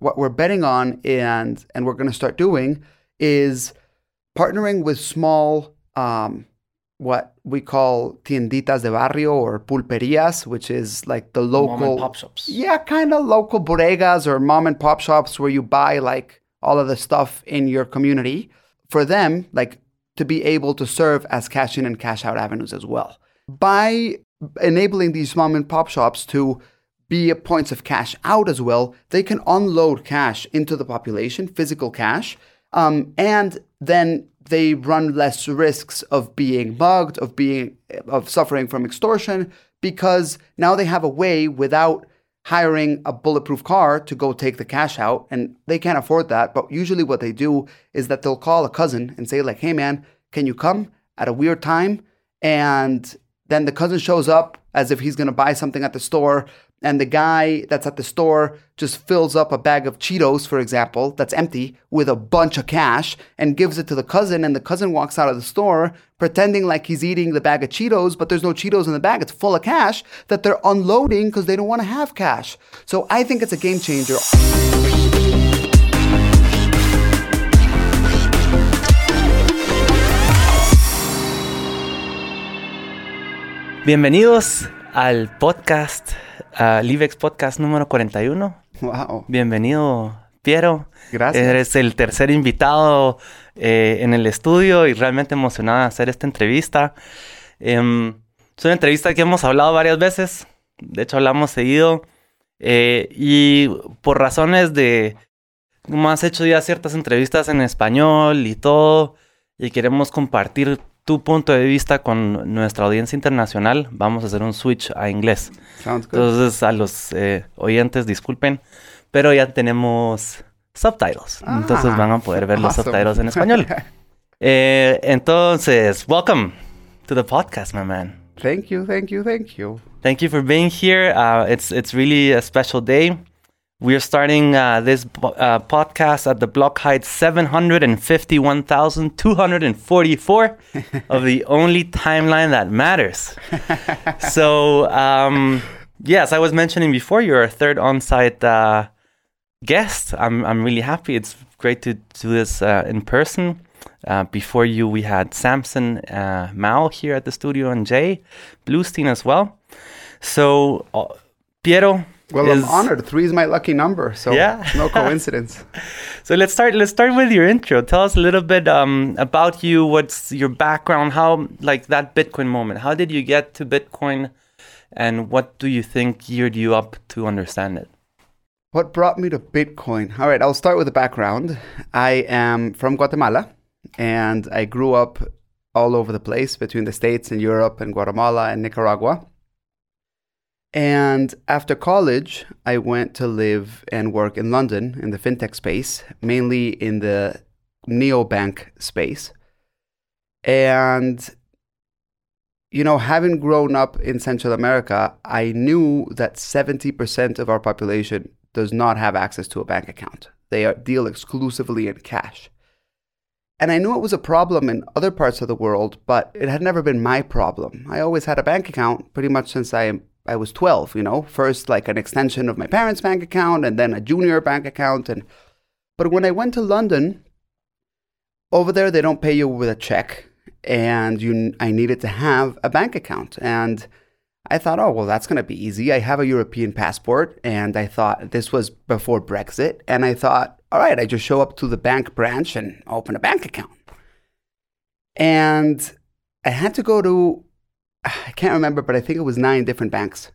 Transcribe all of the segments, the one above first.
what we're betting on and and we're going to start doing is partnering with small um, what we call tienditas de barrio or pulperias, which is like the local Mom and pop shops. Yeah, kind of local bodegas or mom and pop shops where you buy like all of the stuff in your community. For them, like to be able to serve as cash in and cash out avenues as well. By enabling these mom and pop shops to be points of cash out as well, they can unload cash into the population, physical cash, um, and then they run less risks of being mugged, of being of suffering from extortion, because now they have a way without hiring a bulletproof car to go take the cash out, and they can't afford that. But usually, what they do is that they'll call a cousin and say, like, "Hey, man, can you come at a weird time?" And then the cousin shows up as if he's going to buy something at the store, and the guy that's at the store just fills up a bag of Cheetos, for example, that's empty with a bunch of cash and gives it to the cousin. And the cousin walks out of the store pretending like he's eating the bag of Cheetos, but there's no Cheetos in the bag. It's full of cash that they're unloading because they don't want to have cash. So I think it's a game changer. Bienvenidos al podcast, uh, Livex Podcast número 41. Wow. Bienvenido, Piero. Gracias. Eres el tercer invitado eh, en el estudio y realmente emocionada de hacer esta entrevista. Em, es una entrevista que hemos hablado varias veces. De hecho, hablamos seguido. Eh, y por razones de... Como has hecho ya ciertas entrevistas en español y todo, y queremos compartir tu punto de vista con nuestra audiencia internacional, vamos a hacer un switch a inglés. Sounds good. Entonces, a los eh, oyentes, disculpen, pero ya tenemos subtitles. Entonces Ah, van a poder ver los subtitles en español. Eh, entonces, welcome to the podcast, my man. thank you, thank you, thank you. Thank you for being here. Uh, it's it's really a special day. We're starting uh, this uh, podcast at the block height 751,244 of the only timeline that matters. so, um, yes, I was mentioning before you're a third on-site uh, guest. I'm I'm really happy. It's great to do this uh, in person. Uh, before you, we had Samson uh, Mow here at the studio and Jay Bluestein as well. So, uh, Piero. Well, is- I'm honored. Three is my lucky number, so Yeah. no coincidence. So let's start. Let's start with your intro. Tell us a little bit um, about you. What's your background? How like that Bitcoin moment? How did you get to Bitcoin, and what do you think geared you up to understand it? What brought me to Bitcoin? All right, I'll start with the background. I am from Guatemala and I grew up all over the place between the States and Europe and Guatemala and Nicaragua. And after college, I went to live and work in London in the fintech space, mainly in the neobank space. And you know, having grown up in Central America, I knew that 70% of our population does not have access to a bank account. They are, deal exclusively in cash. And I knew it was a problem in other parts of the world, but it had never been my problem. I always had a bank account pretty much since I, I was 12, you know, first like an extension of my parents' bank account and then a junior bank account. And, but when I went to London, over there they don't pay you with a check and you I needed to have a bank account and I thought oh well that's going to be easy I have a European passport and I thought this was before Brexit and I thought all right I just show up to the bank branch and open a bank account and I had to go to I can't remember but I think it was nine different banks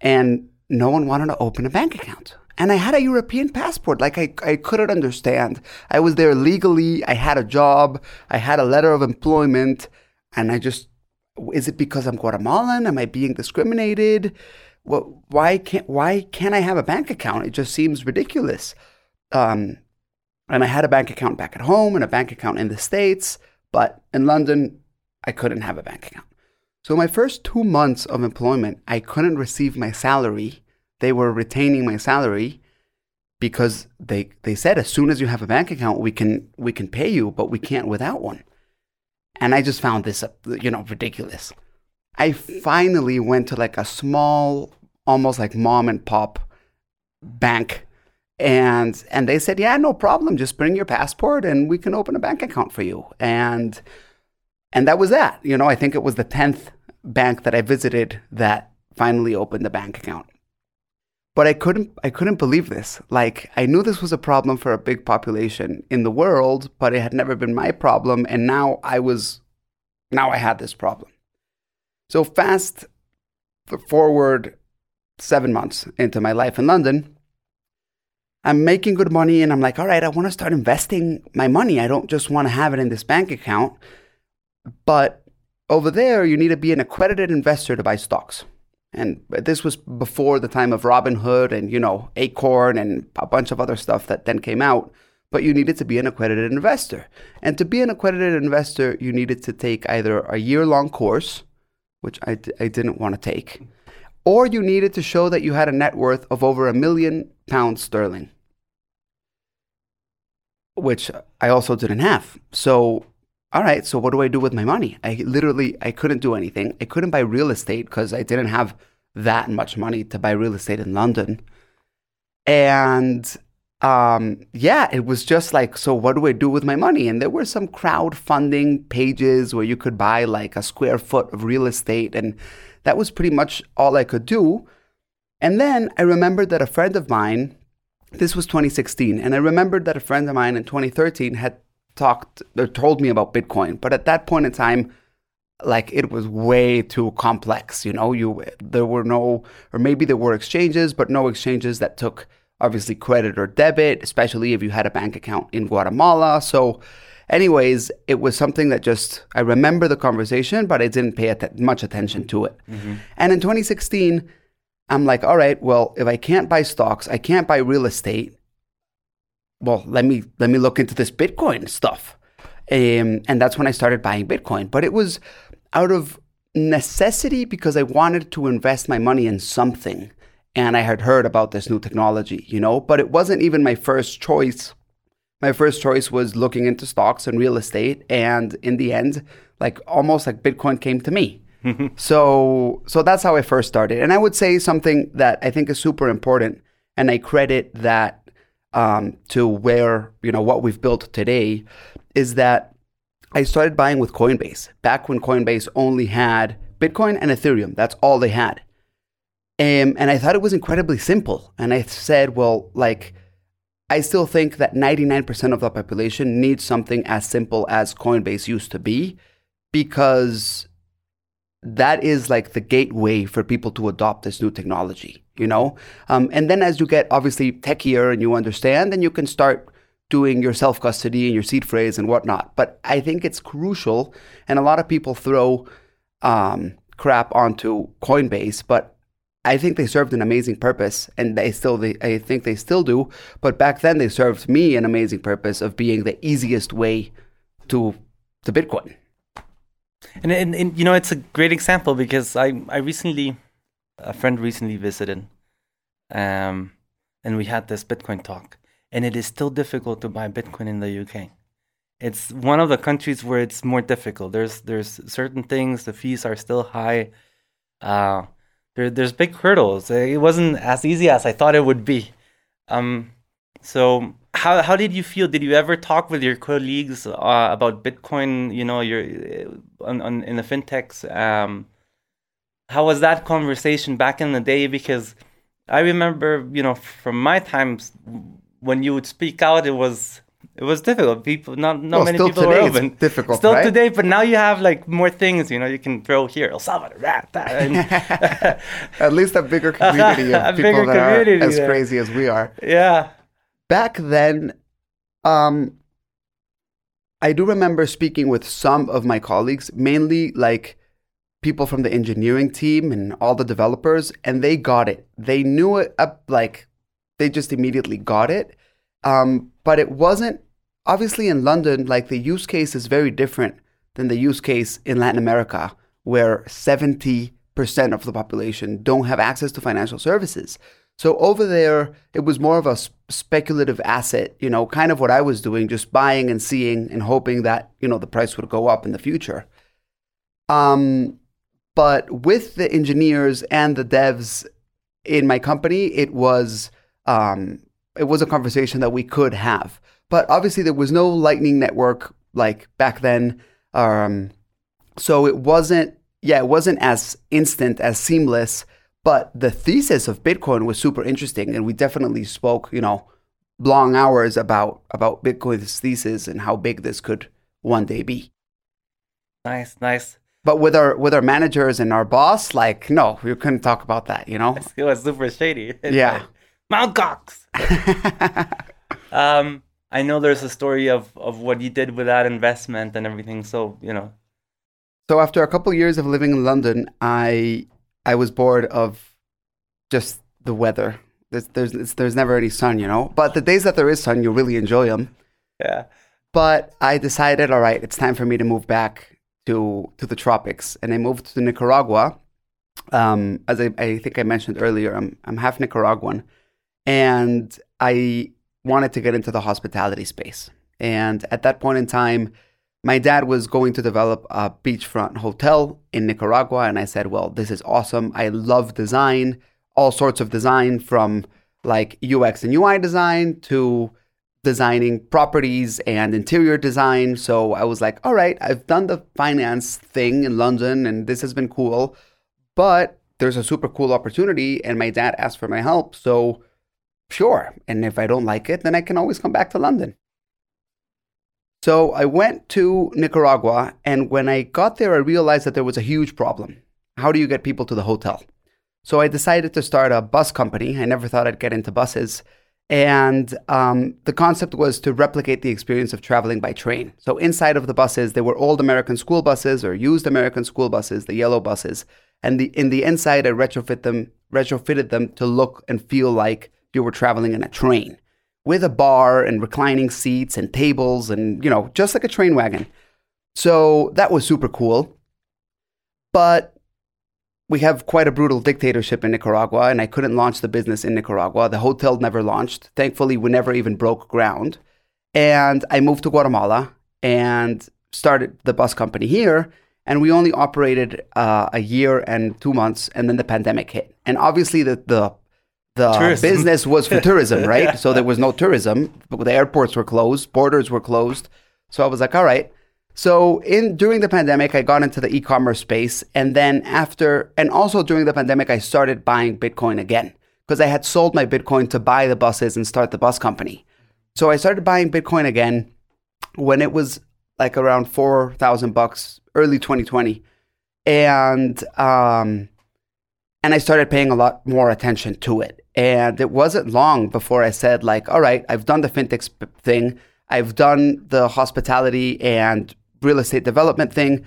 and no one wanted to open a bank account and I had a European passport. Like I, I couldn't understand. I was there legally. I had a job. I had a letter of employment, and I just is it because I'm Guatemalan? Am I being discriminated? Why can't Why can't I have a bank account? It just seems ridiculous. Um, and I had a bank account back at home and a bank account in the states, but in London, I couldn't have a bank account. So my first two months of employment, I couldn't receive my salary they were retaining my salary because they they said as soon as you have a bank account we can we can pay you but we can't without one and i just found this you know ridiculous i finally went to like a small almost like mom and pop bank And and they said, yeah, no problem. Just bring your passport and we can open a bank account for you. And and that was that. You know, I think it was the tenth bank that I visited that finally opened the bank account. But I couldn't I couldn't believe this. Like I knew this was a problem for a big population in the world, but it had never been my problem and now I was now I had this problem. So fast forward 7 months into my life in London, I'm making good money and I'm like, "All right, I want to start investing my money. I don't just want to have it in this bank account." But over there, you need to be an accredited investor to buy stocks. And this was before the time of Robinhood and, you know, Acorn and a bunch of other stuff that then came out. But you needed to be an accredited investor. And to be an accredited investor, you needed to take either a year long course, which I d- I didn't want to take, or you needed to show that you had a net worth of over a million pounds sterling, which I also didn't have. So all right, so what do I do with my money? I literally I couldn't do anything. I couldn't buy real estate because I didn't have that much money to buy real estate in London. And um, yeah, it was just like, so what do I do with my money? And there were some crowdfunding pages where you could buy like a square foot of real estate, and that was pretty much all I could do. And then I remembered that a friend of mine, this was 2016, and I remembered that a friend of mine in 2013 had talked or told me about Bitcoin. But at that point in time, like it was way too complex. You know, you there were no, or maybe there were exchanges, but no exchanges that took obviously credit or debit, especially if you had a bank account in Guatemala. So, anyways, it was something that just I remember the conversation, but I didn't pay att- much attention to it. Mm-hmm. And in 2016. I'm like, all right, well, if I can't buy stocks, I can't buy real estate, well, let me let me look into this Bitcoin stuff. Um, and that's when I started buying Bitcoin. But it was out of necessity because I wanted to invest my money in something. And I had heard about this new technology, you know, but it wasn't even my first choice. My first choice was looking into stocks and real estate. And in the end, like almost like Bitcoin came to me. so so that's how I first started. And I would say something that I think is super important. And I credit that um, to where you know what we've built today is that I started buying with Coinbase back when Coinbase only had Bitcoin and Ethereum. That's all they had. Um, and I thought it was incredibly simple. And I said, well, like, I still think that 99% of the population needs something as simple as Coinbase used to be because that is like the gateway for people to adopt this new technology, you know? Um, and then as you get obviously techier and you understand, then you can start doing your self custody and your seed phrase and whatnot. But I think it's crucial, and a lot of people throw um, crap onto Coinbase, but I think they served an amazing purpose, and they still, they, I think they still do. But back then, they served me an amazing purpose of being the easiest way to to Bitcoin. And, and, and, you know, it's a great example because I, I recently, a friend recently visited, um, and we had this Bitcoin talk, and it is still difficult to buy Bitcoin in the UK. It's one of the countries where it's more difficult. There's there's certain things, the fees are still high. Uh, there, there's big hurdles. It wasn't as easy as I thought it would be. Um, so how how did you feel? Did you ever talk with your colleagues uh, about Bitcoin? You know, your on, on in the fintechs. Um, how was that conversation back in the day? Because I remember, you know, from my times when you would speak out, it was it was difficult. People, not not well, many people today were open. difficult, still right? today, but now you have like more things. You know, you can throw here El Salvador, that, that, and at least a bigger community of people that are as there. crazy as we are. Yeah back then, um, I do remember speaking with some of my colleagues, mainly like people from the engineering team and all the developers, and they got it. They knew it up, like they just immediately got it. Um, but it wasn't obviously in London. Like the use case is very different than the use case in Latin America, where seventy percent of the population don't have access to financial services. So over there, it was more of a speculative asset, you know, kind of what I was doing, just buying and seeing and hoping that, you know, the price would go up in the future. Um, but with the engineers and the devs in my company, it was um, it was a conversation that we could have. But obviously, there was no Lightning Network like back then. Um, so it wasn't, yeah, it wasn't as instant, as seamless. But the thesis of Bitcoin was super interesting, and we definitely spoke, you know, long hours about about Bitcoin's thesis and how big this could one day be. Nice, nice. But with our with our managers and our boss, like, no, we couldn't talk about that, you know. It was super shady. Yeah. Mount Gox. um, I know there's a story of of what you did with that investment and everything. So you know. So after a couple of years of living in London, I I was bored of just the weather. There's there's there's never any sun, you know. But the days that there is sun, you really enjoy them. Yeah. But I decided, all right, it's time for me to move back to to the tropics, and I moved to Nicaragua. Um, as I, I think I mentioned earlier, I'm I'm half Nicaraguan, and I wanted to get into the hospitality space. And at that point in time, my dad was going to develop a beachfront hotel in Nicaragua, and I said, "Well, this is awesome. I love design, all sorts of design, from like UX and UI design to designing properties and interior design. So I was like, all right, I've done the finance thing in London and this has been cool, but there's a super cool opportunity and my dad asked for my help. So sure. And if I don't like it, then I can always come back to London. So I went to Nicaragua and when I got there, I realized that there was a huge problem. How do you get people to the hotel? So I decided to start a bus company. I never thought I'd get into buses. And um, the concept was to replicate the experience of traveling by train. So inside of the buses, there were old American school buses or used American school buses, the yellow buses. And the, in the inside, I retrofit them, retrofitted them to look and feel like you were traveling in a train with a bar and reclining seats and tables and, you know, just like a train wagon. So that was super cool. But we have quite a brutal dictatorship in Nicaragua, and I couldn't launch the business in Nicaragua. The hotel never launched. Thankfully, we never even broke ground. And I moved to Guatemala and started the bus company here. And we only operated uh, a year and two months, and then the pandemic hit. And obviously, the the, the Tourism. business was for tourism, right? So there was no tourism. The airports were closed, borders were closed. So I was like, all right, so in during the pandemic, I got into the e-commerce space, and then after, and also during the pandemic, I started buying Bitcoin again because I had sold my Bitcoin to buy the buses and start the bus company. So I started buying Bitcoin again when it was like around four thousand bucks, early 2020, and um, and I started paying a lot more attention to it. And it wasn't long before I said like, all right, I've done the fintech thing. I've done the hospitality and real estate development thing.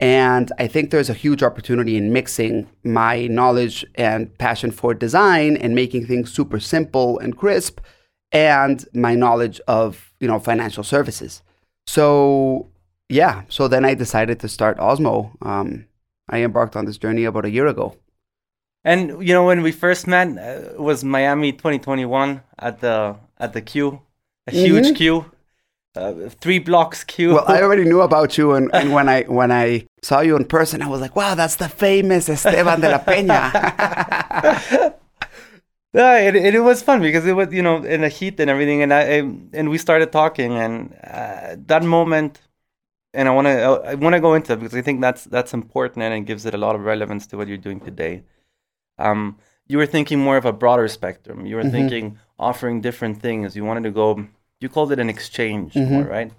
And I think there's a huge opportunity in mixing my knowledge and passion for design and making things super simple and crisp and my knowledge of, you know, financial services. So, yeah, so then I decided to start Osmo. Um, I embarked on this journey about a year ago. And you know when we first met uh, it was Miami 2021 at the at the queue, a huge Mhm. queue, uh, three blocks queue. Well, I already knew about you, and, and when I when I saw you in person, I was like, "Wow, that's the famous Esteban de la Peña." Yeah, it, it, it was fun because it was you know in the heat and everything, and I, I and we started talking, and uh, that moment, and I want to I want to go into it because I think that's that's important and it gives it a lot of relevance to what you're doing today. Um, you were thinking more of a broader spectrum. You were Mhm. thinking offering different things. You wanted to go. You called it an exchange, Mhm. more, right?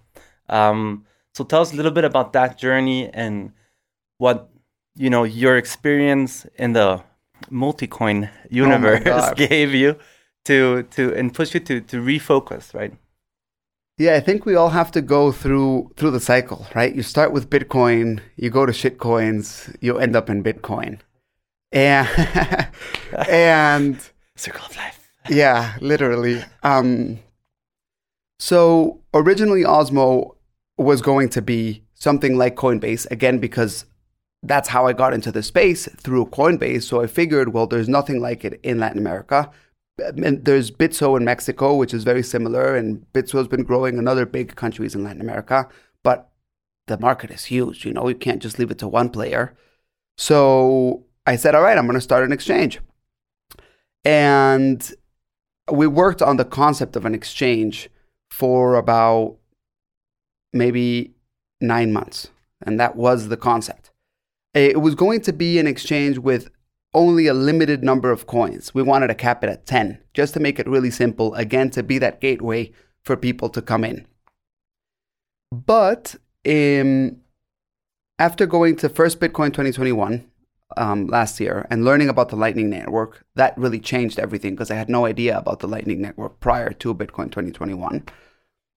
Um, so tell us a little bit about that journey and what you know your experience in the multi-coin universe God. gave you to to and push you to to refocus, right? yeah, I think we all have to go through through the cycle, right? You start with Bitcoin, you go to shitcoins, you end up in Bitcoin, and and Circle of life. yeah, literally. Um, so originally, Osmo was going to be something like Coinbase again because that's how I got into the space through Coinbase. So I figured, well, there's nothing like it in Latin America. And there's Bitso in Mexico, which is very similar, and Bitso's been growing in other big countries in Latin America. But the market is huge. You know, you can't just leave it to one player. So I said, all right, I'm going to start an exchange. And we worked on the concept of an exchange for about maybe nine months, and that was the concept. It was going to be an exchange with only a limited number of coins. We wanted to cap it at 10, just to make it really simple, again, to be that gateway for people to come in. But um, after going to First Bitcoin 2021 um, last year and learning about the Lightning Network, that really changed everything because I had no idea about the Lightning Network prior to Bitcoin 2021.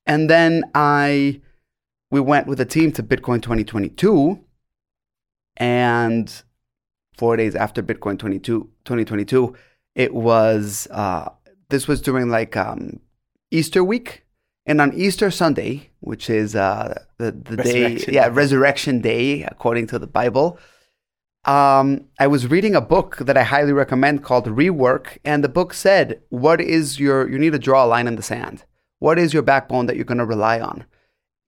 And then I we went with a team to Bitcoin 2022 and four days after Bitcoin 22, 2022, it was, uh, this was during like um, Easter week. And on Easter Sunday, which is uh, the, the day, yeah, Resurrection Day, according to the Bible, um, I was reading a book that I highly recommend called Rework. And the book said, What is your, you need to draw a line in the sand. What is your backbone that you're going to rely on?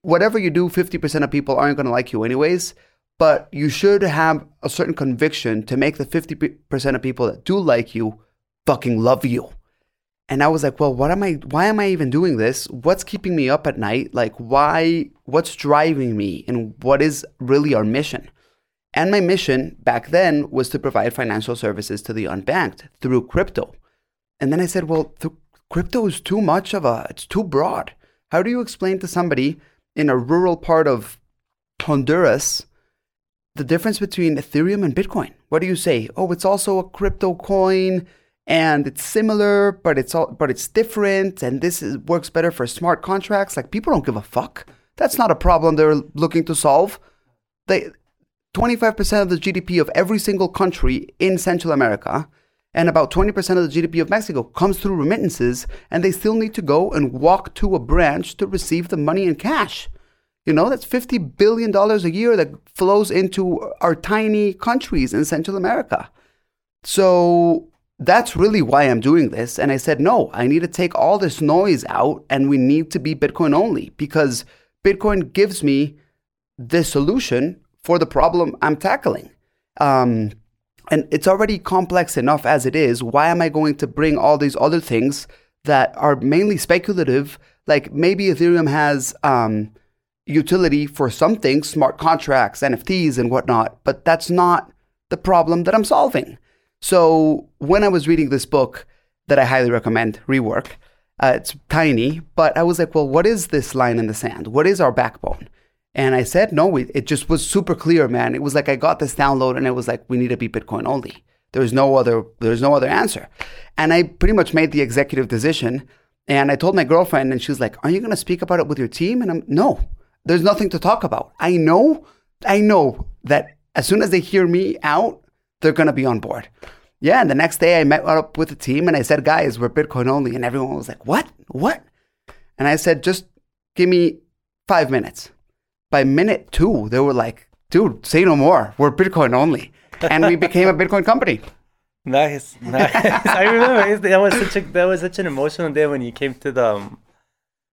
Whatever you do, 50% of people aren't going to like you anyways but you should have a certain conviction to make the 50% of people that do like you fucking love you. And I was like, well, what am I, why am I even doing this? What's keeping me up at night? Like, why, what's driving me? And what is really our mission? And my mission back then was to provide financial services to the unbanked through crypto. And then I said, well, the crypto is too much of a, it's too broad. How do you explain to somebody in a rural part of Honduras the difference between Ethereum and Bitcoin. What do you say? Oh, it's also a crypto coin and it's similar, but it's all, but it's different and this is, works better for smart contracts. Like people don't give a fuck. That's not a problem they're looking to solve. They 25% of the GDP of every single country in Central America and about 20% of the GDP of Mexico comes through remittances and they still need to go and walk to a branch to receive the money in cash. You know, that's $50 billion a year that flows into our tiny countries in Central America. So that's really why I'm doing this. And I said, no, I need to take all this noise out and we need to be Bitcoin only because Bitcoin gives me the solution for the problem I'm tackling. Um, and it's already complex enough as it is. Why am I going to bring all these other things that are mainly speculative? Like maybe Ethereum has. Um, utility for some things, smart contracts, NFTs, and whatnot, but that's not the problem that I'm solving. So when I was reading this book that I highly recommend, Rework, uh, it's tiny, but I was like, well, what is this line in the sand? What is our backbone? And I said, no, it just was super clear, man. It was like I got this download and it was like, we need to be Bitcoin only. There's no other, there's no other answer. And I pretty much made the executive decision. And I told my girlfriend, and she was like, Are you going to speak about it with your team? And I'm, No, there's nothing to talk about. I know, I know that as soon as they hear me out, they're going to be on board. Yeah. And the next day I met up with the team and I said, guys, we're Bitcoin only. And everyone was like, what? What? And I said, just give me five minutes. By minute two, they were like, dude, say no more. We're Bitcoin only. And we became a Bitcoin company. Nice, nice. I remember that was such a that was such an emotional day when you came to the um,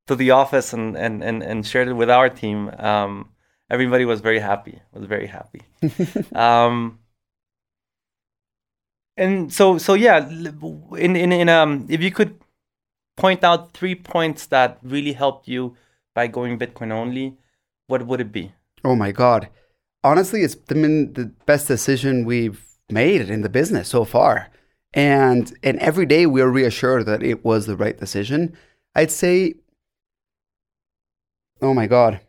to the office and and and, and shared it with our team, um, everybody was very happy. Was very happy. um, and so so yeah, in in in um, if you could point out three points that really helped you by going Bitcoin only, what would it be? Oh my God. Honestly, it's been the best decision we've made in the business so far. And and every day we are reassured that it was the right decision. I'd say Oh my God.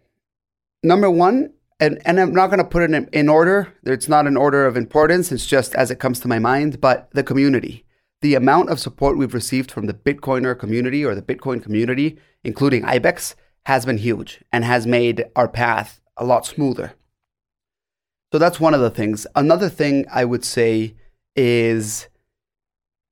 Number one, and, and I'm not going to put it in, in order. It's not an order of importance. It's just as it comes to my mind, but the community. The amount of support we've received from the Bitcoiner community or the Bitcoin community, including IBEX, has been huge and has made our path a lot smoother. So that's one of the things. Another thing I would say is,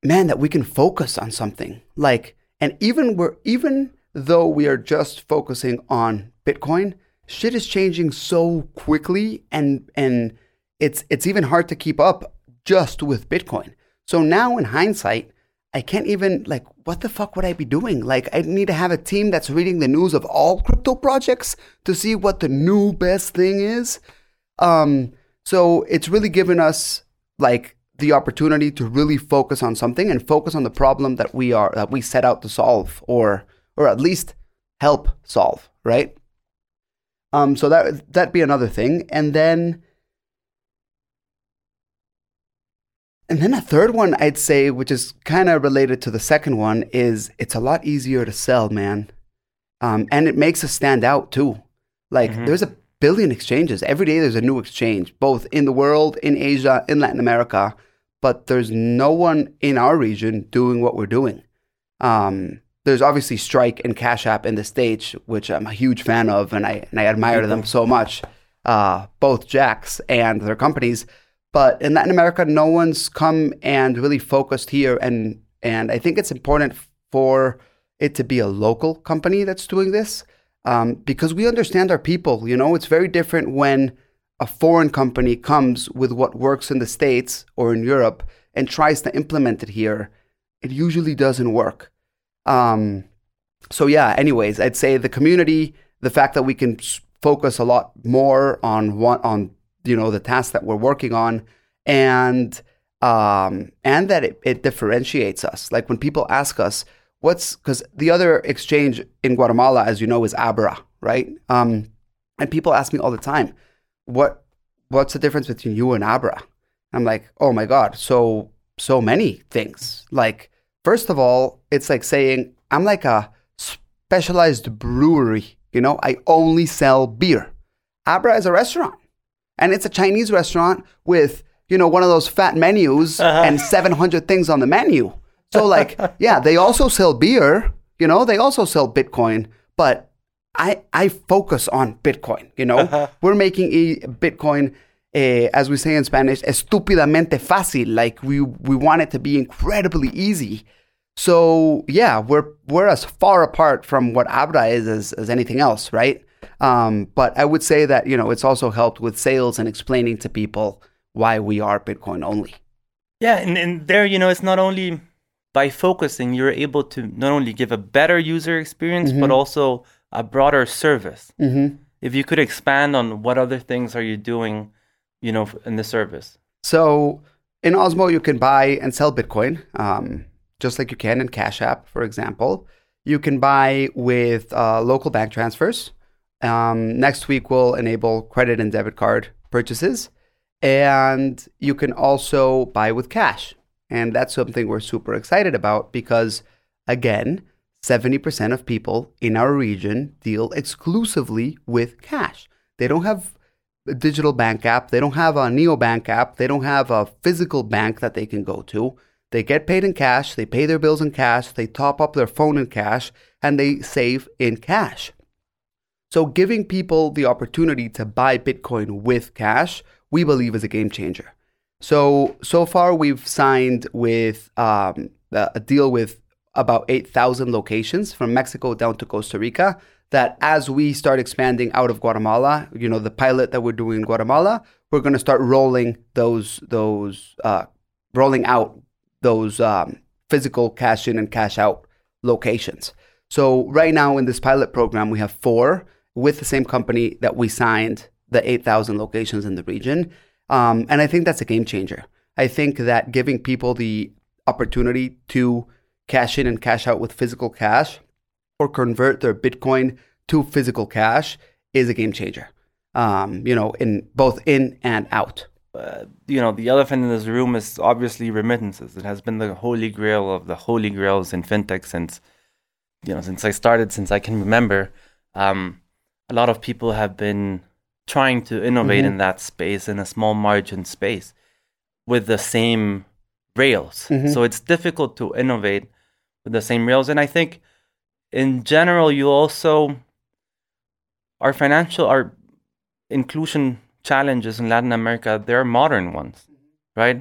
man, that we can focus on something. Like, and even we're even though we are just focusing on Bitcoin, shit is changing so quickly and and it's it's even hard to keep up just with Bitcoin. So now in hindsight, I can't even like what the fuck would I be doing? Like I need to have a team that's reading the news of all crypto projects to see what the new best thing is. Um so it's really given us like the opportunity to really focus on something and focus on the problem that we are that we set out to solve or or at least help solve, right? Um, so that that'd be another thing, and then and then a third one I'd say, which is kind of related to the second one, is it's a lot easier to sell, man, um, and it makes us stand out too. Like Mhm. there's a billion exchanges every day. There's a new exchange, both in the world, in Asia, in Latin America, but there's no one in our region doing what we're doing. Um, there's obviously Strike and Cash App in the States, which I'm a huge fan of, and I and I admire them so much. Uh, both Jacks and their companies, but in Latin America, no one's come and really focused here, and and I think it's important for it to be a local company that's doing this um, because we understand our people. You know, it's very different when a foreign company comes with what works in the States or in Europe and tries to implement it here. It usually doesn't work. Um, so yeah. Anyways, I'd say the community, the fact that we can focus a lot more on one on you know the tasks that we're working on, and um, and that it, it differentiates us. Like when people ask us, "What's?" Because the other exchange in Guatemala, as you know, is Abra, right? Um, and people ask me all the time, "What? What's the difference between you and Abra?" I'm like, "Oh my god, so so many things." Like first of all, it's like saying I'm like a specialized brewery. You know, I only sell beer. Abra is a restaurant, and it's a Chinese restaurant with you know one of those fat menus and 700 things on the menu. So like, yeah, they also sell beer. You know, they also sell Bitcoin, but I I focus on Bitcoin. You know, we're making e- Bitcoin. eh, as we say in Spanish, estúpidamente fácil. Like we we want it to be incredibly easy. So yeah, we're we're as far apart from what Abra is as, as anything else, right? Um, but I would say that you know it's also helped with sales and explaining to people why we are Bitcoin only. Yeah, and, and there, you know, it's not only by focusing, you're able to not only give a better user experience, but also a broader service. Mm-hmm. If you could expand on what other things are you doing, you know, in the service? So in Osmo, you can buy and sell Bitcoin, um, just like you can in Cash App, for example. You can buy with uh, local bank transfers. Um, next week, we'll enable credit and debit card purchases. And you can also buy with cash. And that's something we're super excited about because, again, 70% of people in our region deal exclusively with cash. They don't have a digital bank app. They don't have a neobank app. They don't have a physical bank that they can go to. They get paid in cash. They pay their bills in cash. They top up their phone in cash and they save in cash. So, giving people the opportunity to buy Bitcoin with cash, we believe is a game changer. So, so far we've signed with um, a deal with about 8,000 locations from Mexico down to Costa Rica. That as we start expanding out of Guatemala, you know, the pilot that we're doing in Guatemala, we're going to start rolling those, those, uh, rolling out those um, physical cash in and cash out locations. So right now in this pilot program, we have four with the same company that we signed the 8,000 locations in the region. Um, and I think that's a game changer. I think that giving people the opportunity to cash in and cash out with physical cash or convert their Bitcoin to physical cash is a game changer. Um, you know, in both in and out. Uh, you know, the elephant in this room is obviously remittances. It has been the holy grail of the holy grails in fintech since, you know, since I started, since I can remember. Um, a lot of people have been trying to innovate in that space in a small margin space with the same rails. Mhm. So it's difficult to innovate with the same rails. And I think in general, you also, our financial, our inclusion challenges in Latin America, they're modern ones, right?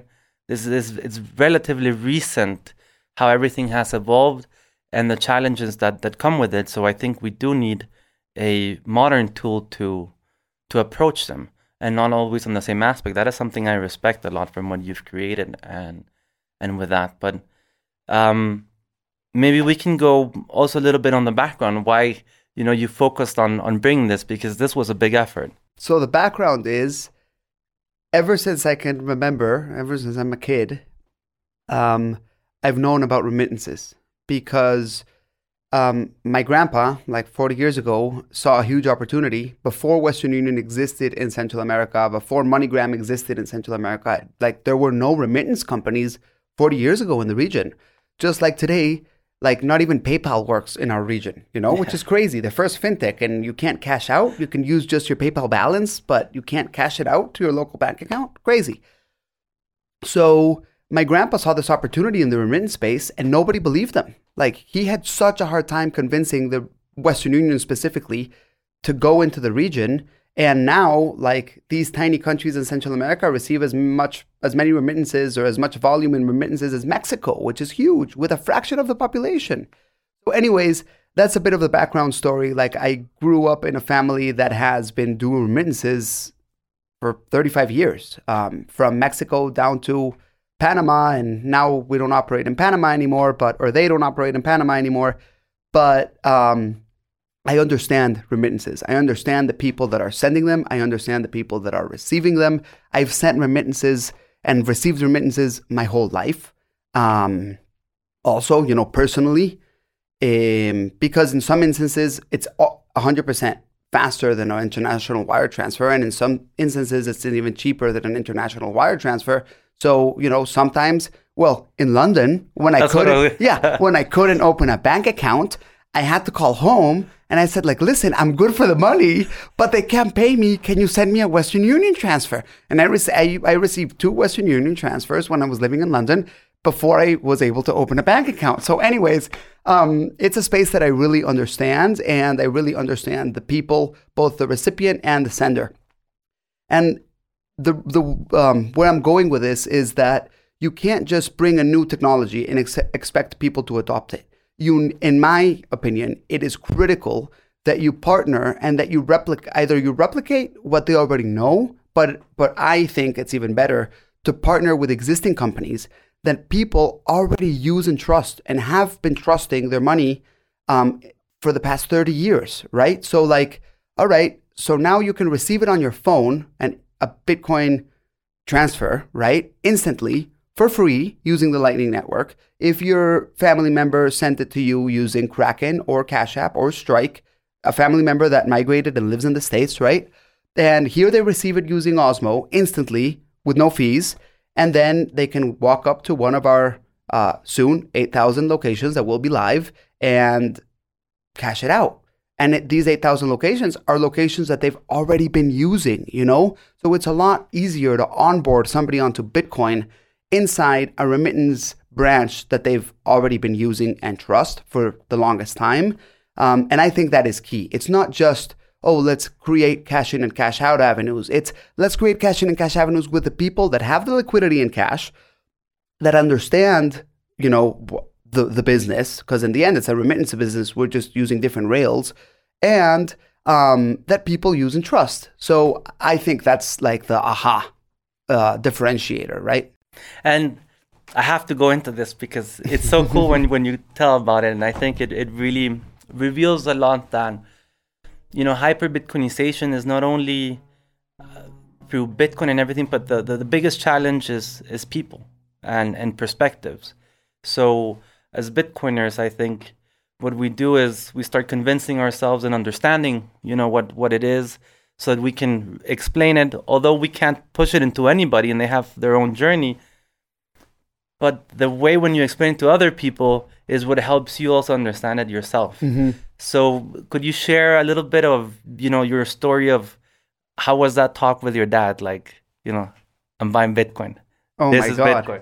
This is it's relatively recent how everything has evolved and the challenges that that come with it. So I think we do need a modern tool to to approach them and not always on the same aspect. That is something I respect a lot from what you've created and and with that. But um, maybe we can go also a little bit on the background why you know you focused on on bringing this because this was a big effort. So the background is ever since I can remember, ever since I'm a kid, um, I've known about remittances because um, my grandpa, like 40 years ago, saw a huge opportunity before Western Union existed in Central America, before MoneyGram existed in Central America. Like there were no remittance companies 40 years ago in the region. Just like today, like not even PayPal works in our region, you know, yeah. which is crazy. The first fintech, and you can't cash out. You can use just your PayPal balance, but you can't cash it out to your local bank account. Crazy. So my grandpa saw this opportunity in the remittance space, and nobody believed him. Like he had such a hard time convincing the Western Union specifically to go into the region. And now, like these tiny countries in Central America receive as much, as many remittances or as much volume in remittances as Mexico, which is huge with a fraction of the population. So, anyways, that's a bit of the background story. Like I grew up in a family that has been doing remittances for 35 years, um, from Mexico down to Panama, and now we don't operate in Panama anymore, but or they don't operate in Panama anymore. But um, I understand remittances. I understand the people that are sending them. I understand the people that are receiving them. I've sent remittances and received remittances my whole life. Um, also, you know, personally, um, because in some instances it's 100% faster than an international wire transfer, and in some instances it's even cheaper than an international wire transfer. So, you know, sometimes, well, in London, when I couldn't, yeah, when I couldn't open a bank account, I had to call home and I said, like, listen, I'm good for the money, but they can't pay me. Can you send me a Western Union transfer? And I, re- I, I received two Western Union transfers when I was living in London before I was able to open a bank account. So, anyways, um, it's a space that I really understand, and I really understand the people, both the recipient and the sender. And the the um, where I'm going with this is that you can't just bring a new technology and ex- expect people to adopt it. You, in my opinion, it is critical that you partner and that you replicate either you replicate what they already know, but but I think it's even better to partner with existing companies that people already use and trust and have been trusting their money um, for the past 30 years, right? So like, all right, so now you can receive it on your phone and a Bitcoin transfer, right? Instantly for free using the Lightning Network. If your family member sent it to you using Kraken or Cash App or Strike, a family member that migrated and lives in the States, right? And here they receive it using Osmo instantly with no fees. And then they can walk up to one of our uh, soon 8,000 locations that will be live and cash it out. And it, these 8,000 locations are locations that they've already been using, you know? So it's a lot easier to onboard somebody onto Bitcoin inside a remittance branch that they've already been using and trust for the longest time. Um, and I think that is key. It's not just, oh, let's create cash in and cash out avenues. It's let's create cash in and cash avenues with the people that have the liquidity in cash, that understand, you know, the, the business, because in the end, it's a remittance business. We're just using different rails and um, that people use and trust. So I think that's like the aha uh, differentiator, right? And I have to go into this because it's so cool when, when you tell about it. And I think it, it really reveals a lot that, you know, hyper Bitcoinization is not only uh, through Bitcoin and everything, but the, the, the biggest challenge is, is people and, and perspectives. So as Bitcoiners, I think what we do is we start convincing ourselves and understanding, you know, what, what it is so that we can explain it, although we can't push it into anybody and they have their own journey. But the way when you explain it to other people is what helps you also understand it yourself. Mm-hmm. So could you share a little bit of, you know, your story of how was that talk with your dad? Like, you know, I'm buying Bitcoin. Oh this my God. Bitcoin,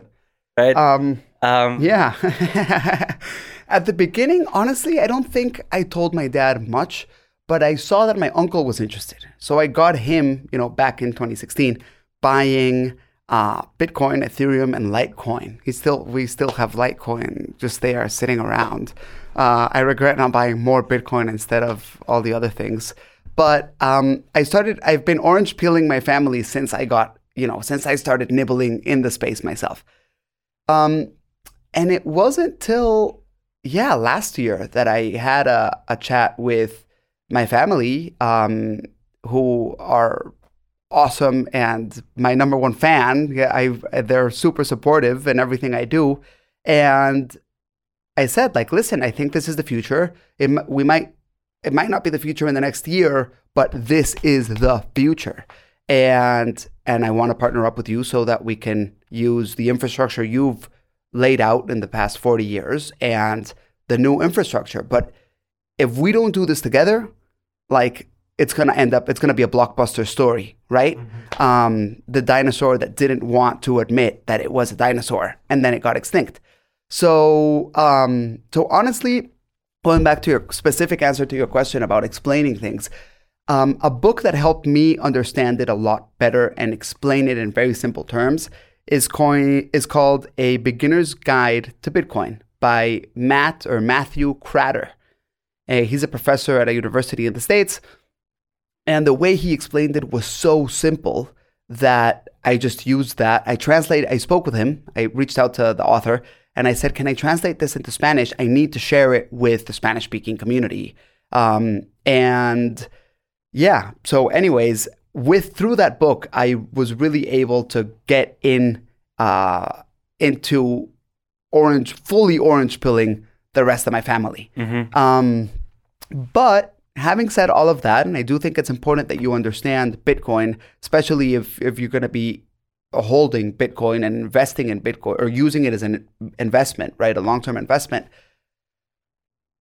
right? Um, um, yeah. At the beginning, honestly, I don't think I told my dad much, but I saw that my uncle was interested. So I got him, you know, back in 2016, buying uh, Bitcoin, Ethereum, and Litecoin. He still, we still have Litecoin just there sitting around. Uh, I regret not buying more Bitcoin instead of all the other things. But um, I started, I've been orange pilling my family since I got, you know, since I started nibbling in the space myself. Um, and it wasn't till yeah, last year that I had a, a chat with my family, um, who are awesome and my number one fan. I they're super supportive in everything I do, and I said like, listen, I think this is the future. It, we might it might not be the future in the next year, but this is the future. And and I want to partner up with you so that we can use the infrastructure you've laid out in the past 40 years and the new infrastructure. But if we don't do this together, like it's going to end up, it's going to be a blockbuster story, right? Mm-hmm. Um, the dinosaur that didn't want to admit that it was a dinosaur and then it got extinct. So, um, so honestly, going back to your specific answer to your question about explaining things, um, a book that helped me understand it a lot better and explain it in very simple terms is, coin, is called A Beginner's Guide to Bitcoin by Matt or Matthew Kratter. Uh, he's a professor at a university in the States. And the way he explained it was so simple that I just used that. I translated, I spoke with him, I reached out to the author, and I said, Can I translate this into Spanish? I need to share it with the Spanish speaking community. Um, and yeah, so, anyways, with through that book, I was really able to get in uh, into orange, fully orange pilling the rest of my family. Mm-hmm. Um, but having said all of that, and I do think it's important that you understand Bitcoin, especially if, if you're going to be holding Bitcoin and investing in Bitcoin or using it as an investment, right? A long term investment.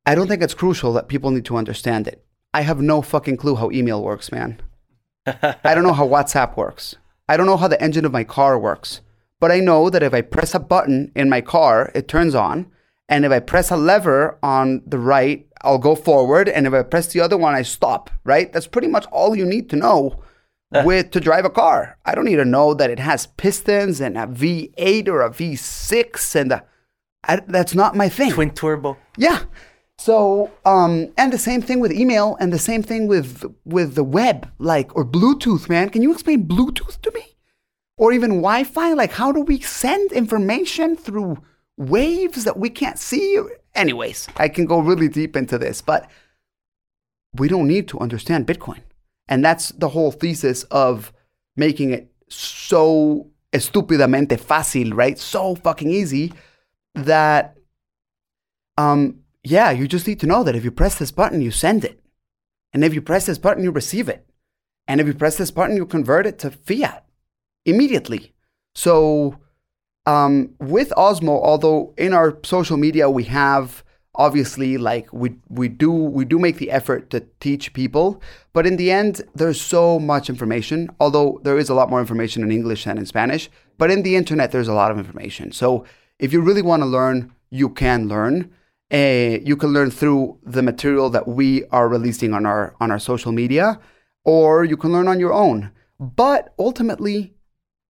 I don't think it's crucial that people need to understand it. I have no fucking clue how email works, man. I don't know how WhatsApp works. I don't know how the engine of my car works. But I know that if I press a button in my car, it turns on. And if I press a lever on the right, I'll go forward. And if I press the other one, I stop, right? That's pretty much all you need to know with to drive a car. I don't need to know that it has pistons and a V8 or a V6 and a, I, that's not my thing. Twin turbo. Yeah. So, um, and the same thing with email and the same thing with with the web, like or Bluetooth, man. Can you explain Bluetooth to me? Or even Wi-Fi? Like how do we send information through waves that we can't see? Anyways, I can go really deep into this, but we don't need to understand Bitcoin. And that's the whole thesis of making it so estúpidamente fácil, right? So fucking easy that, um, yeah, you just need to know that if you press this button, you send it. And if you press this button, you receive it. And if you press this button, you convert it to fiat immediately. So, um, with Osmo, although in our social media we have obviously like we we do we do make the effort to teach people but in the end there's so much information although there is a lot more information in english than in spanish but in the internet there's a lot of information so if you really want to learn you can learn uh, you can learn through the material that we are releasing on our on our social media or you can learn on your own but ultimately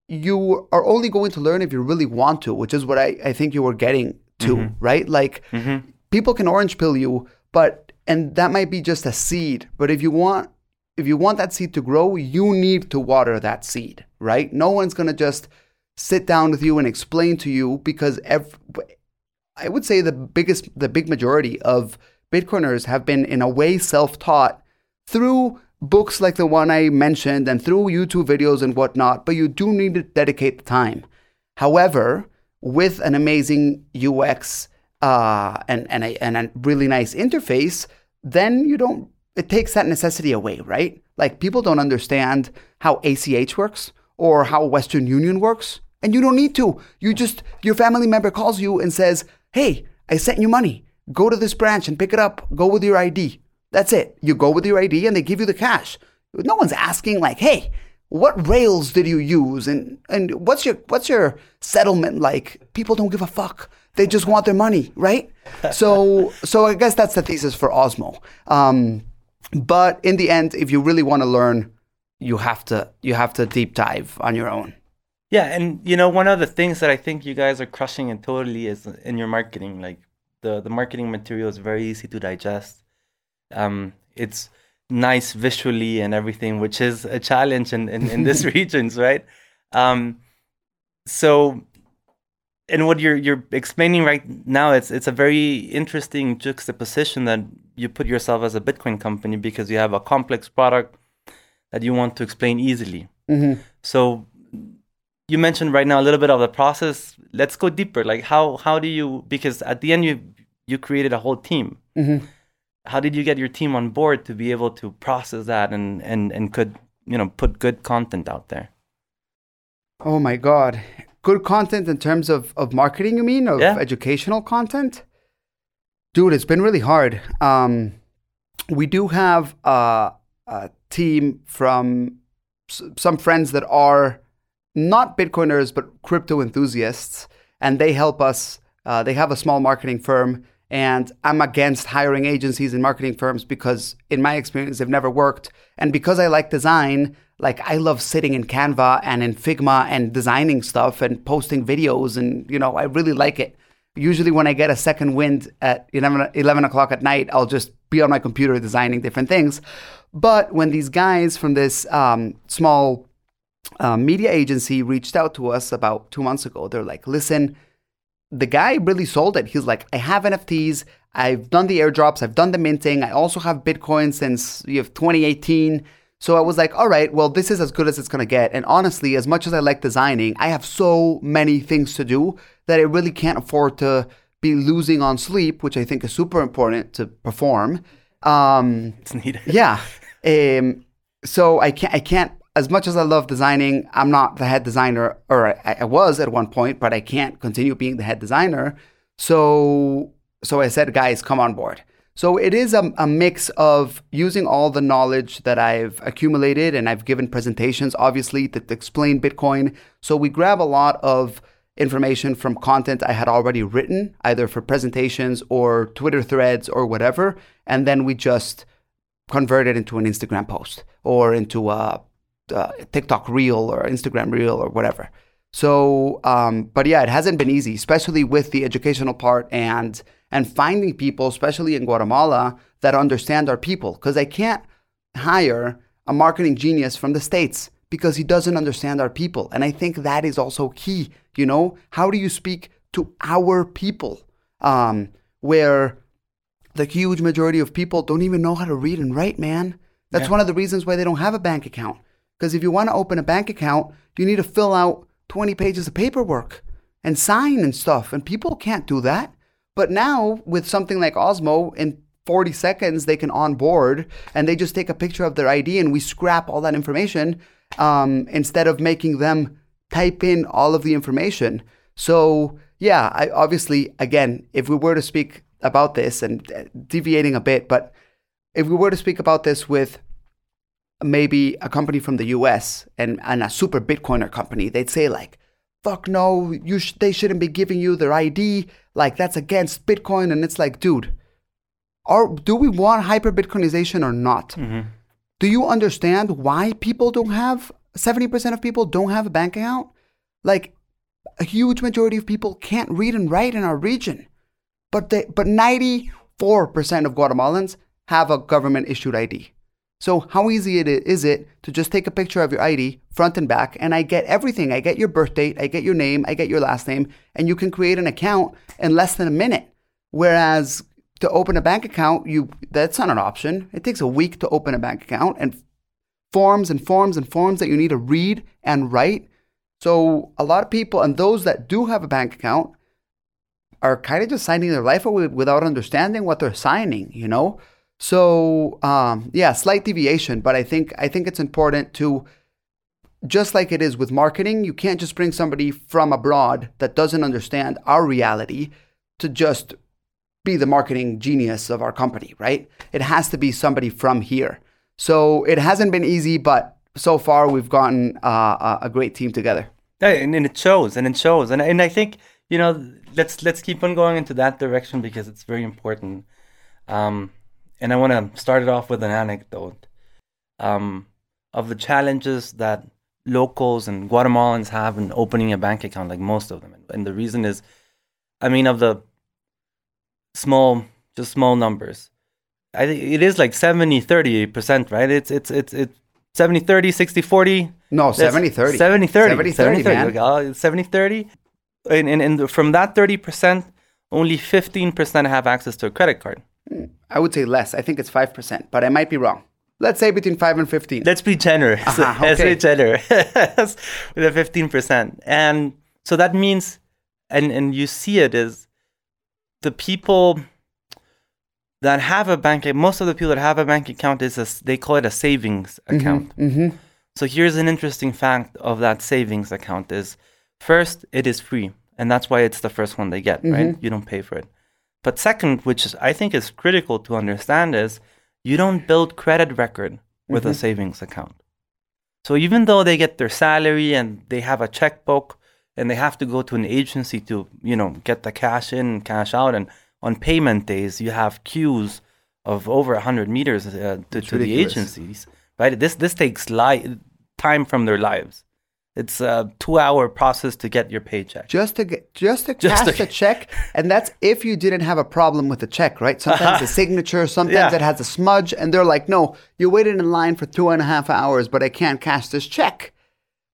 you are only going to learn if you really want to which is what i, I think you were getting to mm-hmm. right like mm-hmm people can orange pill you, but and that might be just a seed. But if you want if you want that seed to grow, you need to water that seed, right? No one's gonna just sit down with you and explain to you because every, I would say the biggest the big majority of Bitcoiners have been in a way self-taught through books like the one I mentioned and through YouTube videos and whatnot, but you do need to dedicate the time. However, with an amazing UX uh, and and a, and a really nice interface, then you don't. It takes that necessity away, right? Like people don't understand how ACH works or how Western Union works, and you don't need to. You just your family member calls you and says, "Hey, I sent you money. Go to this branch and pick it up. Go with your ID." That's it. You go with your ID and they give you the cash. No one's asking like, "Hey, what rails did you use and and what's your what's your settlement like?" People don't give a fuck. They just want their money, right? So, so I guess that's the thesis for Osmo. Um, but in the end, if you really want to learn, you have to you have to deep dive on your own. Yeah, and you know, one of the things that I think you guys are crushing it totally is in your marketing. Like the the marketing material is very easy to digest. Um, it's nice visually and everything, which is a challenge in in, in this regions, right? Um, so and what you're you're explaining right now it's it's a very interesting juxtaposition that you put yourself as a bitcoin company because you have a complex product that you want to explain easily So you mentioned right now a little bit of the process. Let's go deeper. Like how how do you because at the end you you created a whole team. How did you get your team on board to be able to process that and and and could you know put good content out there? Oh my God. Good content in terms of, of marketing, you mean? Of Yeah. educational content? Dude, it's been really hard. Um, we do have a, a team from s- some friends that are not Bitcoiners, but crypto enthusiasts, and they help us. Uh, they have a small marketing firm, and I'm against hiring agencies and marketing firms because, in my experience, they've never worked. And because I like design, like I love sitting in Canva and in Figma and designing stuff and posting videos, and you know, I really like it. Usually, when I get a second wind at 11, 11 o'clock at night, I'll just be on my computer designing different things. But when these guys from this um, small uh, media agency reached out to us about two months ago. They're like, listen, the guy really sold it. He's like, I have NFTs. I've done the airdrops. I've done the minting. I also have Bitcoin since you have 2018. So I was like, all right, well, this is as good as it's going to get. And honestly, as much as I like designing, I have so many things to do that I really can't afford to be losing on sleep, which I think is super important to perform. Um, It's needed. yeah. Um, so I can't, I can't, as much as I love designing, I'm not the head designer, or I, I was at one point, but I can't continue being the head designer. So, so I said, guys, come on board. So it is a, a mix of using all the knowledge that I've accumulated and I've given presentations, obviously, to explain Bitcoin. So we grab a lot of information from content I had already written, either for presentations or Twitter threads or whatever. And then we just convert it into an Instagram post or into a, a TikTok reel or Instagram reel or whatever. So, um, but yeah, it hasn't been easy, especially with the educational part and and finding people, especially in Guatemala, that understand our people. Because I can't hire a marketing genius from the states because he doesn't understand our people, and I think that is also key. You know, how do you speak to our people? Um, where the huge majority of people don't even know how to read and write, man. That's one of the reasons why they don't have a bank account. Because if you want to open a bank account, you need to fill out 20 pages of paperwork and sign and stuff, and people can't do that. But now, with something like Osmo, in 40 seconds, they can onboard and they just take a picture of their ID and we scrap all that information um, instead of making them type in all of the information. So, yeah, I obviously, again, if we were to speak about this and uh, deviating a bit, but if we were to speak about this with maybe a company from the US and, and a super Bitcoiner company, they'd say, like, fuck no, you sh- they shouldn't be giving you their ID. Like, that's against Bitcoin. And it's like, dude, are, do we want hyper Bitcoinization or not? Mm-hmm. Do you understand why people don't have 70% of people don't have a bank account? Like, a huge majority of people can't read and write in our region. But they, but 94% of Guatemalans have a government issued ID. So how easy it is it to just take a picture of your ID front and back and I get everything. I get your birth date, I get your name, I get your last name and you can create an account in less than a minute. Whereas to open a bank account, you that's not an option. It takes a week to open a bank account and forms and forms and forms that you need to read and write. So a lot of people and those that do have a bank account are kind of just signing their life away without understanding what they're signing, you know? So um, yeah, slight deviation, but I think I think it's important to just like it is with marketing, you can't just bring somebody from abroad that doesn't understand our reality to just be the marketing genius of our company, right? It has to be somebody from here. So it hasn't been easy, but so far we've gotten uh, a great team together. And, and it shows, and it shows, and and I think you know let's let's keep on going into that direction because it's very important. Um, and I want to start it off with an anecdote um, of the challenges that locals and Guatemalans have in opening a bank account, like most of them. And the reason is, I mean, of the small, just small numbers, I think it is like 70, 30 percent, right? It's it's it's it's 70, 30, 60, 40. No, That's 70 30. 70 30. 70 30, man. Okay, uh, 70 30. And, and, and from that 30%, only 15% have access to a credit card. I would say less. I think it's 5%, but I might be wrong. let's say between five and fifteen. Let's be generous. Uh-huh, Let's be generous with a fifteen percent, and so that means, and and you see it is the people that have a bank. Account, most of the people that have a bank account is a, they call it a savings account. Mm-hmm. So here's an interesting fact of that savings account is first it is free and that's why it's the first one they get, right? You don't pay for it. But second, which is, I think is critical to understand is you don't build credit record with a savings account. So even though they get their salary and they have a checkbook and they have to go to an agency to, you know, get the cash in and cash out and on payment days you have queues of over 100 meters uh, to, to the agencies, right? This this takes li- time from their lives. It's a 2-hour process to get your paycheck. Just to get, just to Just cash to- the check, and that's if you didn't have a problem with the check, right? Sometimes the signature, sometimes Yeah. it has a smudge, and they're like, "No, you waited in line for two and a half hours, but I can't cash this check."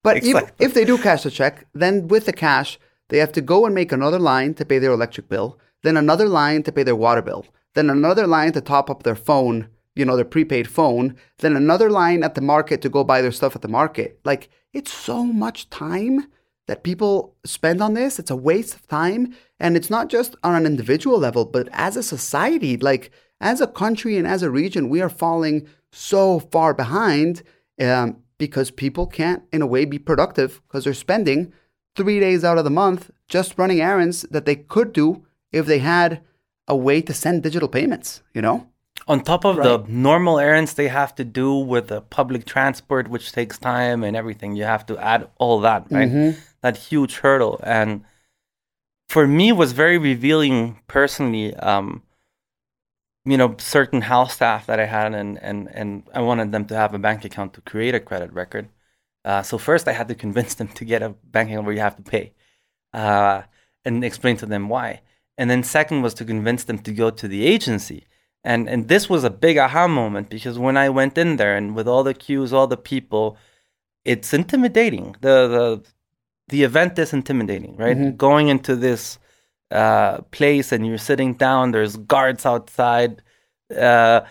But even Exactly. if they do cash the check, then with the cash, they have to go and make another line to pay their electric bill, then another line to pay their water bill, then another line to top up their phone, you know, their prepaid phone, then another line at the market to go buy their stuff at the market. Like, it's so much time that people spend on this. It's a waste of time. And it's not just on an individual level, but as a society, like as a country and as a region, we are falling so far behind um, because people can't, in a way, be productive because they're spending three days out of the month just running errands that they could do if they had a way to send digital payments, you know? On top of the normal errands they have to do with the public transport which takes time and everything you have to add all that right? That huge hurdle. And for me was very revealing personally um you know certain house staff that i had and and and i wanted them to have a bank account to create a credit record. Uh, so first i had to convince them to get a bank account where you have to pay uh, and explain to them why. And then second was to convince them to go to the agency and and this was a big aha moment because when I went in there and with all the queues, all the people, it's intimidating. The the the event is intimidating, right? Going into this uh, place and you're sitting down. There's guards outside. Uh,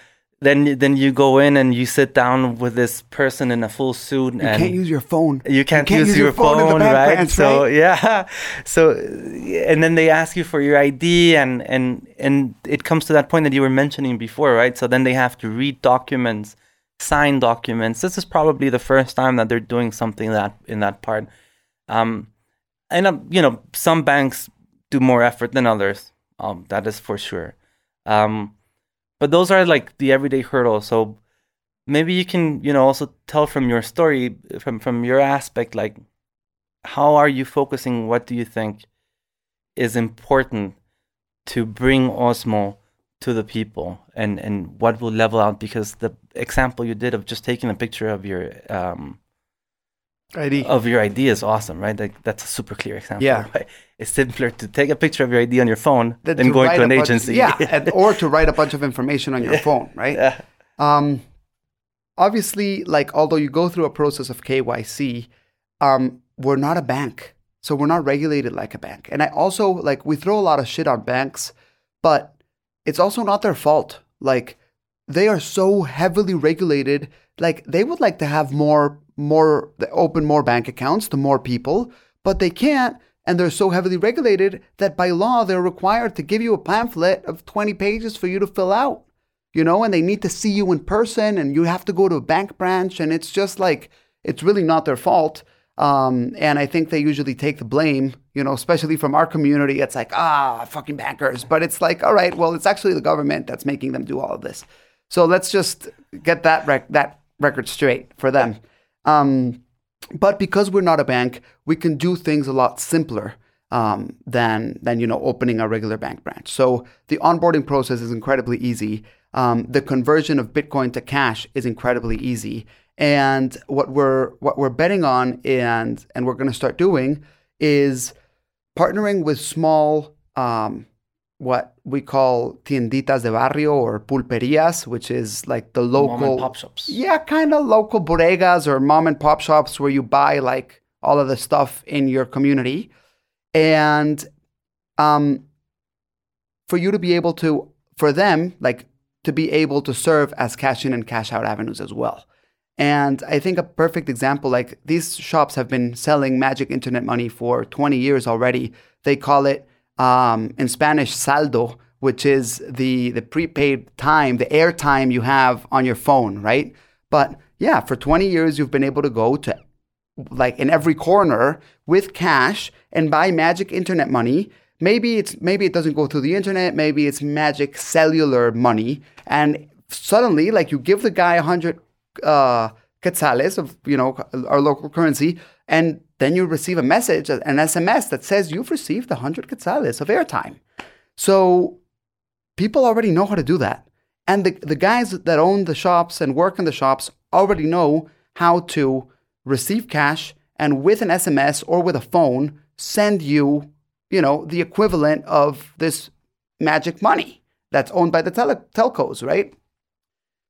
then then you go in and you sit down with this person in a full suit You and can't use your phone. you can't, use, your, phone, in the right? so right? yeah, so and then they ask you for your ID, and and and it comes to that point that you were mentioning before, right? So then they have to read documents, sign documents. This is probably the first time that they're doing something that in that part. Um, and um, you know, some banks do more effort than others. Um, that is for sure. Um, but those are like the everyday hurdles. So maybe you can, you know, also tell from your story, from from your aspect, like how are you focusing? What do you think is important to bring Osmo to the people, and and what will level out? Because the example you did of just taking a picture of your um, ID. of your ID is awesome, right? Like that's a super clear example. Yeah. right? It's simpler to take a picture of your ID on your phone Than than going to an bunch- agency. yeah, and, or to write a bunch of information on your phone, right? Yeah. Um, obviously, like although you go through a process of KYC, um, we're not a bank, so we're not regulated like a bank. And I also like we throw a lot of shit on banks, but it's also not their fault. Like they are so heavily regulated. Like they would like to have more, more open more bank accounts to more people, but they can't. And they're so heavily regulated that by law they're required to give you a pamphlet of 20 pages for you to fill out you know, and they need to see you in person and you have to go to a bank branch and it's just like it's really not their fault. Um, and I think they usually take the blame, you know, especially from our community. It's like, ah, fucking bankers. But it's like, all right, well, it's actually the government that's making them do all of this. So let's just get that rec- that record straight for them. Um, but because we're not a bank, we can do things a lot simpler um, than than you know opening a regular bank branch. So the onboarding process is incredibly easy. Um, the conversion of Bitcoin to cash is incredibly easy. And what we're what we're betting on and and we're going to start doing is partnering with small um, what we call tienditas de barrio or pulperias, which is like the local Mom and pop shops. yeah, kind of local bodegas or mom and pop shops where you buy like all of the stuff in your community. And um, for you to be able to, for them, like to be able to serve as cash in and cash out avenues as well. And I think a perfect example, like these shops have been selling magic internet money for 20 years already. They call it um, in Spanish saldo, which is the the prepaid time, the air time you have on your phone, right? But yeah, for 20 years you've been able to go to like in every corner with cash and buy magic internet money. Maybe it's maybe it doesn't go through the internet, maybe it's magic cellular money and suddenly like you give the guy a 100 uh, quetzales of you know our local currency, and then you receive a message, an SMS that says you've received 100 quetzales of airtime. So people already know how to do that, and the the guys that own the shops and work in the shops already know how to receive cash and with an SMS or with a phone send you you know the equivalent of this magic money that's owned by the telcos, right?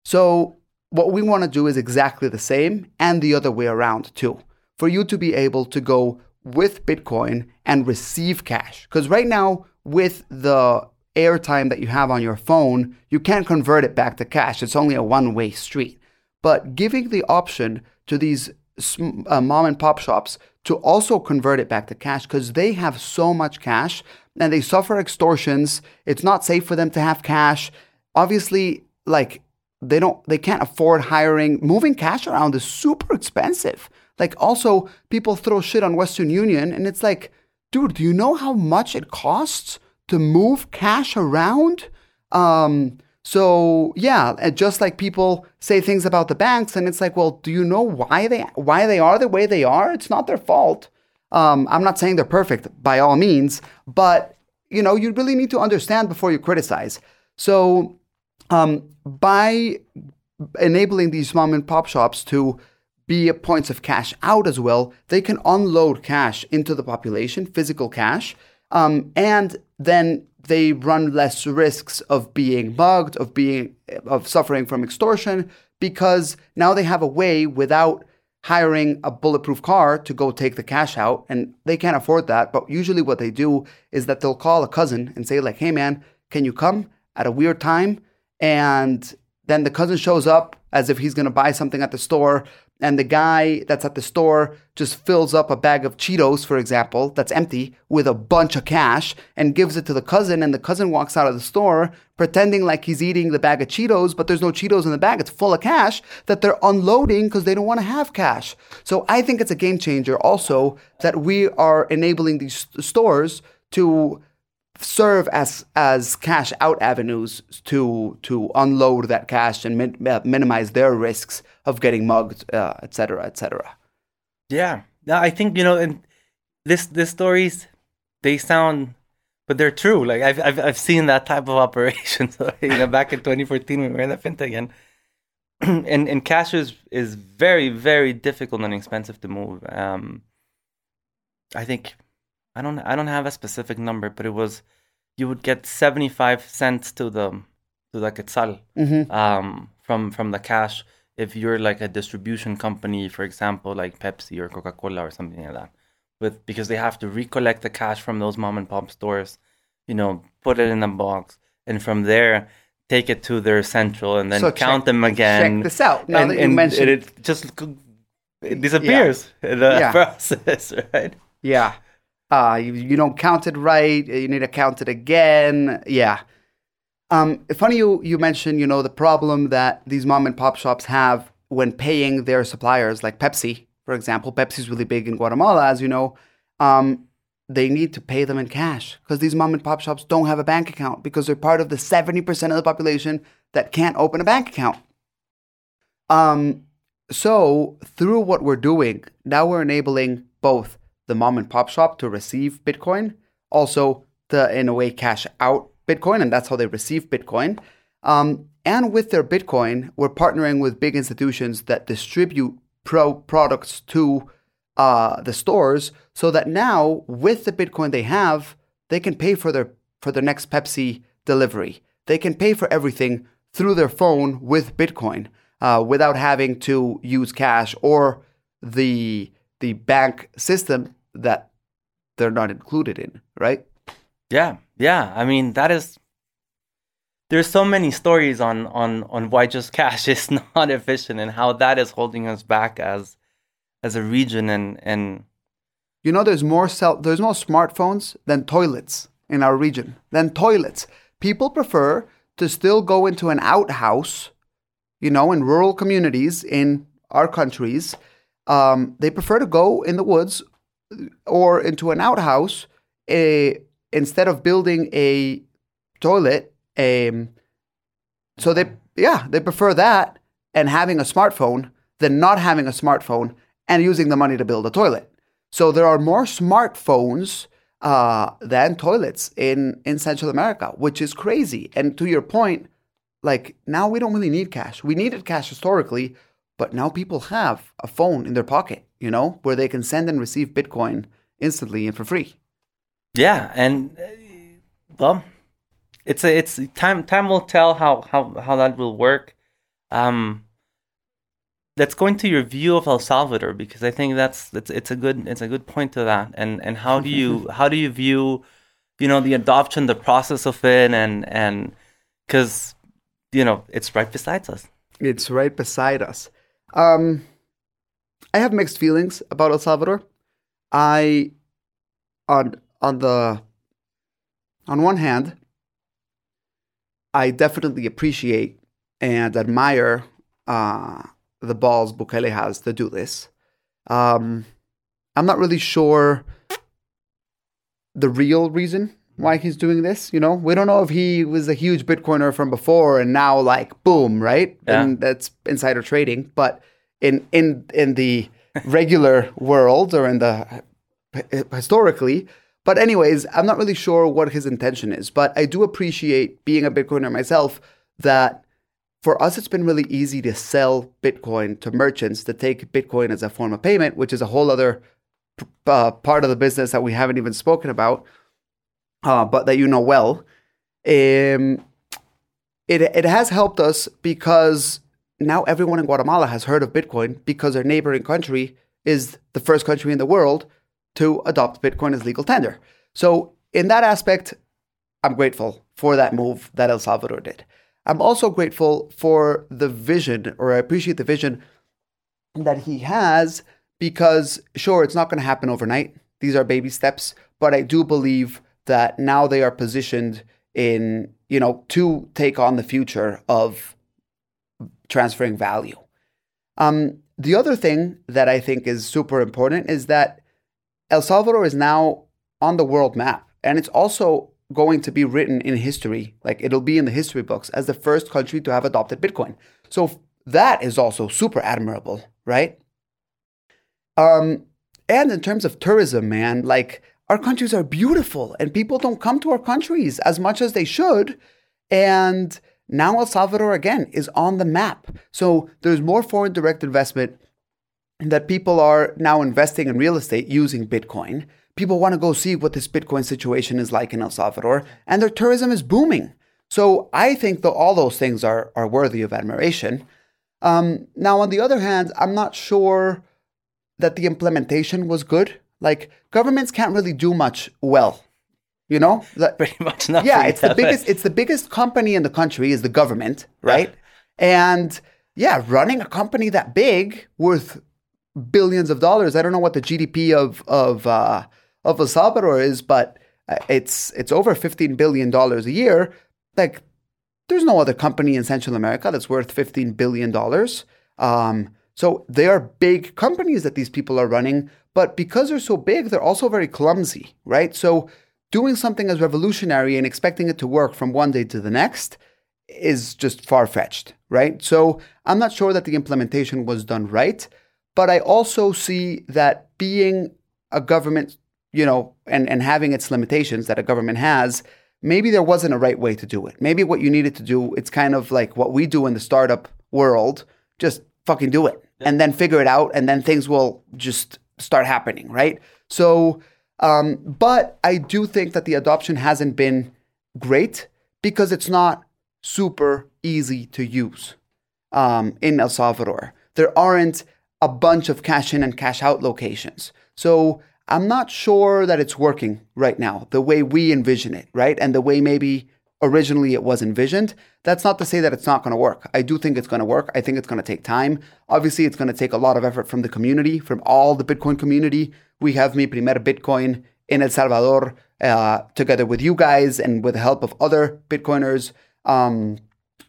So what we want to do is exactly the same and the other way around too. For you to be able to go with Bitcoin and receive cash. Because right now, with the airtime that you have on your phone, you can't convert it back to cash. It's only a one way street. But giving the option to these uh, mom and pop shops to also convert it back to cash because they have so much cash and they suffer extortions. It's not safe for them to have cash. Obviously, like they don't they can't afford hiring moving cash around is super expensive like also people throw shit on western union and it's like dude do you know how much it costs to move cash around? Um so yeah just like people say things about the banks and it's like well do you know why they why they are the way they are? It's not their fault. Um, i'm not saying they're perfect by all means but you know you really need to understand before you criticize. So um, by enabling these mom and pop shops to be points of cash out as well, they can unload cash into the population, physical cash, um, and then they run less risks of being mugged, of being of suffering from extortion, because now they have a way without hiring a bulletproof car to go take the cash out, and they can't afford that. But usually, what they do is that they'll call a cousin and say, like, "Hey, man, can you come at a weird time?" And then the cousin shows up as if he's going to buy something at the store. And the guy that's at the store just fills up a bag of Cheetos, for example, that's empty with a bunch of cash and gives it to the cousin. And the cousin walks out of the store pretending like he's eating the bag of Cheetos, but there's no Cheetos in the bag. It's full of cash that they're unloading because they don't want to have cash. So I think it's a game changer also that we are enabling these stores to serve as as cash out avenues to to unload that cash and min, uh, minimize their risks of getting mugged, uh, etc. et. Yeah, I think you know, and this this stories they sound, but they're true. Like I've I've I've seen that type of operation. So, you know, back in 2014 when we were in the fintech again. and and cash is is very very difficult and expensive to move. Um, I think I don't I don't have a specific number, but it was you would get seventy five cents to the to the quetzal mm-hmm. um, from from the cash if you're like a distribution company, for example, like Pepsi or Coca Cola or something like that. With because they have to recollect the cash from those mom and pop stores, you know, put it in a box, and from there take it to their central and then so count check, them again. Check this out. Now and, that you mentioned it, just it disappears yeah. in the yeah. process, right? Yeah. Uh, you, you don't count it right. You need to count it again. Yeah. Um, funny you you mentioned you know the problem that these mom and pop shops have when paying their suppliers, like Pepsi, for example. Pepsi's really big in Guatemala, as you know. Um, they need to pay them in cash because these mom and pop shops don't have a bank account because they're part of the 70% of the population that can't open a bank account. Um, so, through what we're doing, now we're enabling both the mom and pop shop to receive Bitcoin, also to, in a way, cash out Bitcoin, and that's how they receive Bitcoin. Um, and with their Bitcoin, we're partnering with big institutions that distribute pro products to uh, the stores, so that now with the Bitcoin they have, they can pay for their for their next Pepsi delivery. They can pay for everything through their phone with Bitcoin uh, without having to use cash or the the bank system that they're not included in, right? Yeah, yeah. I mean, that is there's so many stories on on on why just cash is not efficient and how that is holding us back as as a region and and you know there's more cell there's more smartphones than toilets in our region than toilets people prefer to still go into an outhouse you know in rural communities in our countries um, they prefer to go in the woods or into an outhouse a, instead of building a toilet so they yeah they prefer that and having a smartphone than not having a smartphone and using the money to build a toilet so there are more smartphones uh, than toilets in, in Central America, which is crazy. And to your point, like now we don't really need cash. We needed cash historically, but now people have a phone in their pocket, you know, where they can send and receive Bitcoin instantly and for free. Yeah, and uh, well, it's a, it's time time will tell how how how that will work. Um, let's go into your view of El Salvador because I think that's it's it's a good it's a good point to that. And and how do you how do you view, you know, the adoption, the process of it, and and because you know it's right beside us. It's right beside us. Um, I have mixed feelings about El Salvador. I on on the on one hand, I definitely appreciate and admire uh, the balls Bukele has to do this. Um, I'm not really sure the real reason why he's doing this. You know, we don't know if he was a huge Bitcoiner from before and now like boom, right? Yeah. And that's insider trading. But in in in the regular world or in the historically. But anyways, I'm not really sure what his intention is. But I do appreciate being a Bitcoiner myself that for us, it's been really easy to sell Bitcoin to merchants to take Bitcoin as a form of payment, which is a whole other uh, part of the business that we haven't even spoken about, uh, but that you know well. Um, it, it has helped us because now everyone in Guatemala has heard of Bitcoin because their neighboring country is the first country in the world to adopt Bitcoin as legal tender. So, in that aspect, I'm grateful for that move that El Salvador did. I'm also grateful for the vision, or I appreciate the vision that he has because, sure, it's not going to happen overnight. These are baby steps, but I do believe that now they are positioned in, you know, to take on the future of transferring value. Um, the other thing that I think is super important is that El Salvador is now on the world map, and it's also going to be written in history, like it'll be in the history books as the first country to have adopted Bitcoin. So that is also super admirable, right? Um, and in terms of tourism, man, like our countries are beautiful and people don't come to our countries as much as they should. And now El Salvador again is on the map. So there's more foreign direct investment that people are now investing in real estate using Bitcoin people want to go see what this Bitcoin situation is like in El Salvador, and their tourism is booming. So I think that all those things are, are worthy of admiration. Um, now, on the other hand, I'm not sure that the implementation was good. Like governments can't really do much well. You know, that, pretty much nothing. Yeah, it's the biggest. It's the biggest company in the country is the government, right? Yeah. And yeah, running a company that big worth billions of dollars. I don't know what the GDP of of uh, of El Salvador is, but uh, it's it's over fifteen billion dollars a year. Like, there's no other company in Central America that's worth fifteen billion dollars. Um, so they are big companies that these people are running, but because they're so big, they're also very clumsy, right? So doing something as revolutionary and expecting it to work from one day to the next is just far fetched, right? So I'm not sure that the implementation was done right, but I also see that being a government you know, and, and having its limitations that a government has, maybe there wasn't a right way to do it. Maybe what you needed to do, it's kind of like what we do in the startup world, just fucking do it and then figure it out and then things will just start happening, right? So, um, but I do think that the adoption hasn't been great because it's not super easy to use um, in El Salvador. There aren't a bunch of cash in and cash out locations. So I'm not sure that it's working right now the way we envision it, right? And the way maybe originally it was envisioned. That's not to say that it's not going to work. I do think it's going to work. I think it's going to take time. Obviously, it's going to take a lot of effort from the community, from all the Bitcoin community. We have Mi Primer Bitcoin in El Salvador uh, together with you guys and with the help of other Bitcoiners. Um,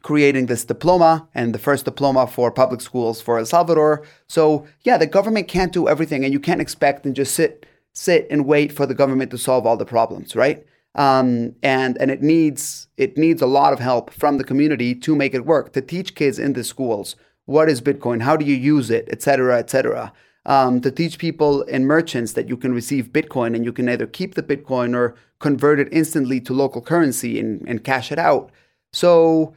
creating this diploma and the first diploma for public schools for El Salvador. So yeah, the government can't do everything, and you can't expect and just sit sit and wait for the government to solve all the problems, right? Um, and and it needs it needs a lot of help from the community to make it work to teach kids in the schools what is Bitcoin, how do you use it, etc., etc. Um, to teach people and merchants that you can receive Bitcoin and you can either keep the Bitcoin or convert it instantly to local currency and, and cash it out. So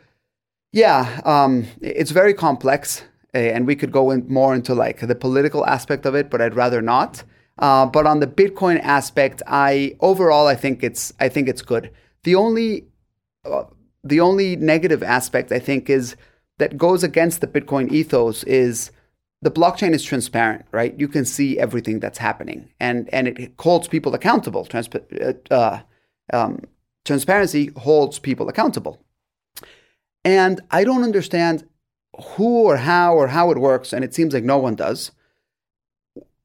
yeah, um, it's very complex, eh, and we could go in more into like the political aspect of it, but I'd rather not. Uh, but on the Bitcoin aspect, I overall I think it's I think it's good. The only uh, the only negative aspect I think is that goes against the Bitcoin ethos is the blockchain is transparent, right? You can see everything that's happening, and and it holds people accountable. Uh, uh um, transparency holds people accountable. And I don't understand who or how or how it works, and it seems like no one does.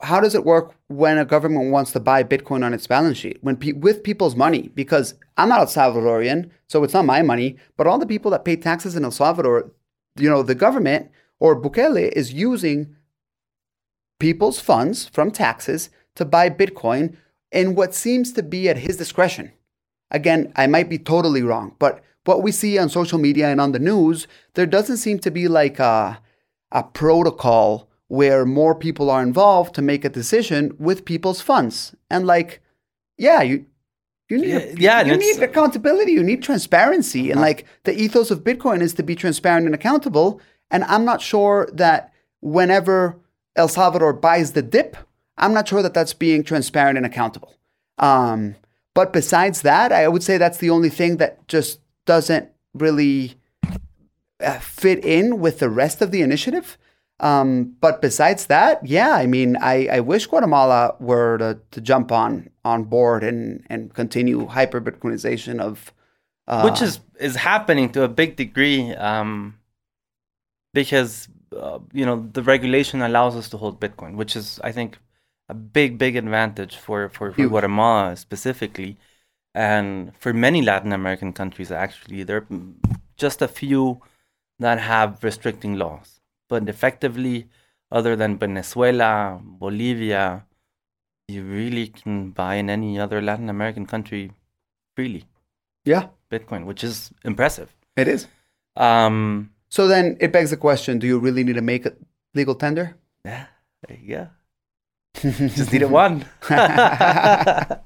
How does it work when a government wants to buy Bitcoin on its balance sheet when pe- with people's money? Because I'm not El Salvadorian, so it's not my money, but all the people that pay taxes in El Salvador, you know, the government or Bukele is using people's funds from taxes to buy Bitcoin in what seems to be at his discretion. Again, I might be totally wrong, but what we see on social media and on the news, there doesn't seem to be like a, a protocol where more people are involved to make a decision with people's funds. And like, yeah, you you need yeah, yeah you need accountability, you need transparency. And like the ethos of Bitcoin is to be transparent and accountable. And I'm not sure that whenever El Salvador buys the dip, I'm not sure that that's being transparent and accountable. Um, but besides that, I would say that's the only thing that just doesn't really uh, fit in with the rest of the initiative. Um, but besides that, yeah, I mean, I, I wish Guatemala were to, to jump on on board and and continue hyper Bitcoinization of uh, which is is happening to a big degree um, because uh, you know the regulation allows us to hold Bitcoin, which is I think a big big advantage for for, for Guatemala specifically and for many Latin American countries, actually, there are just a few that have restricting laws. But effectively, other than Venezuela, Bolivia, you really can buy in any other Latin American country freely. Yeah. Bitcoin, which is impressive. It is. Um, so then it begs the question do you really need to make a legal tender? Yeah. Yeah. just needed one.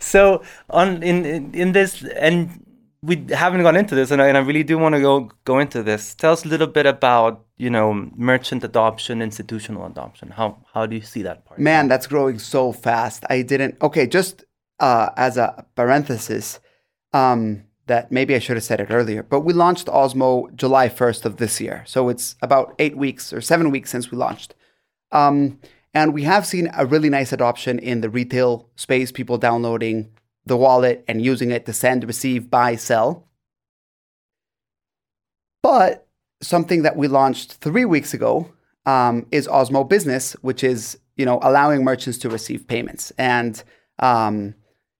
so on in, in, in this and we haven't gone into this, and I, and I really do want to go go into this. Tell us a little bit about you know merchant adoption, institutional adoption. How how do you see that part? Man, that's growing so fast. I didn't. Okay, just uh, as a parenthesis, um, that maybe I should have said it earlier, but we launched Osmo July first of this year, so it's about eight weeks or seven weeks since we launched. Um, and we have seen a really nice adoption in the retail space, people downloading the wallet and using it to send, receive, buy, sell. But something that we launched three weeks ago um, is Osmo Business, which is you know allowing merchants to receive payments. And um,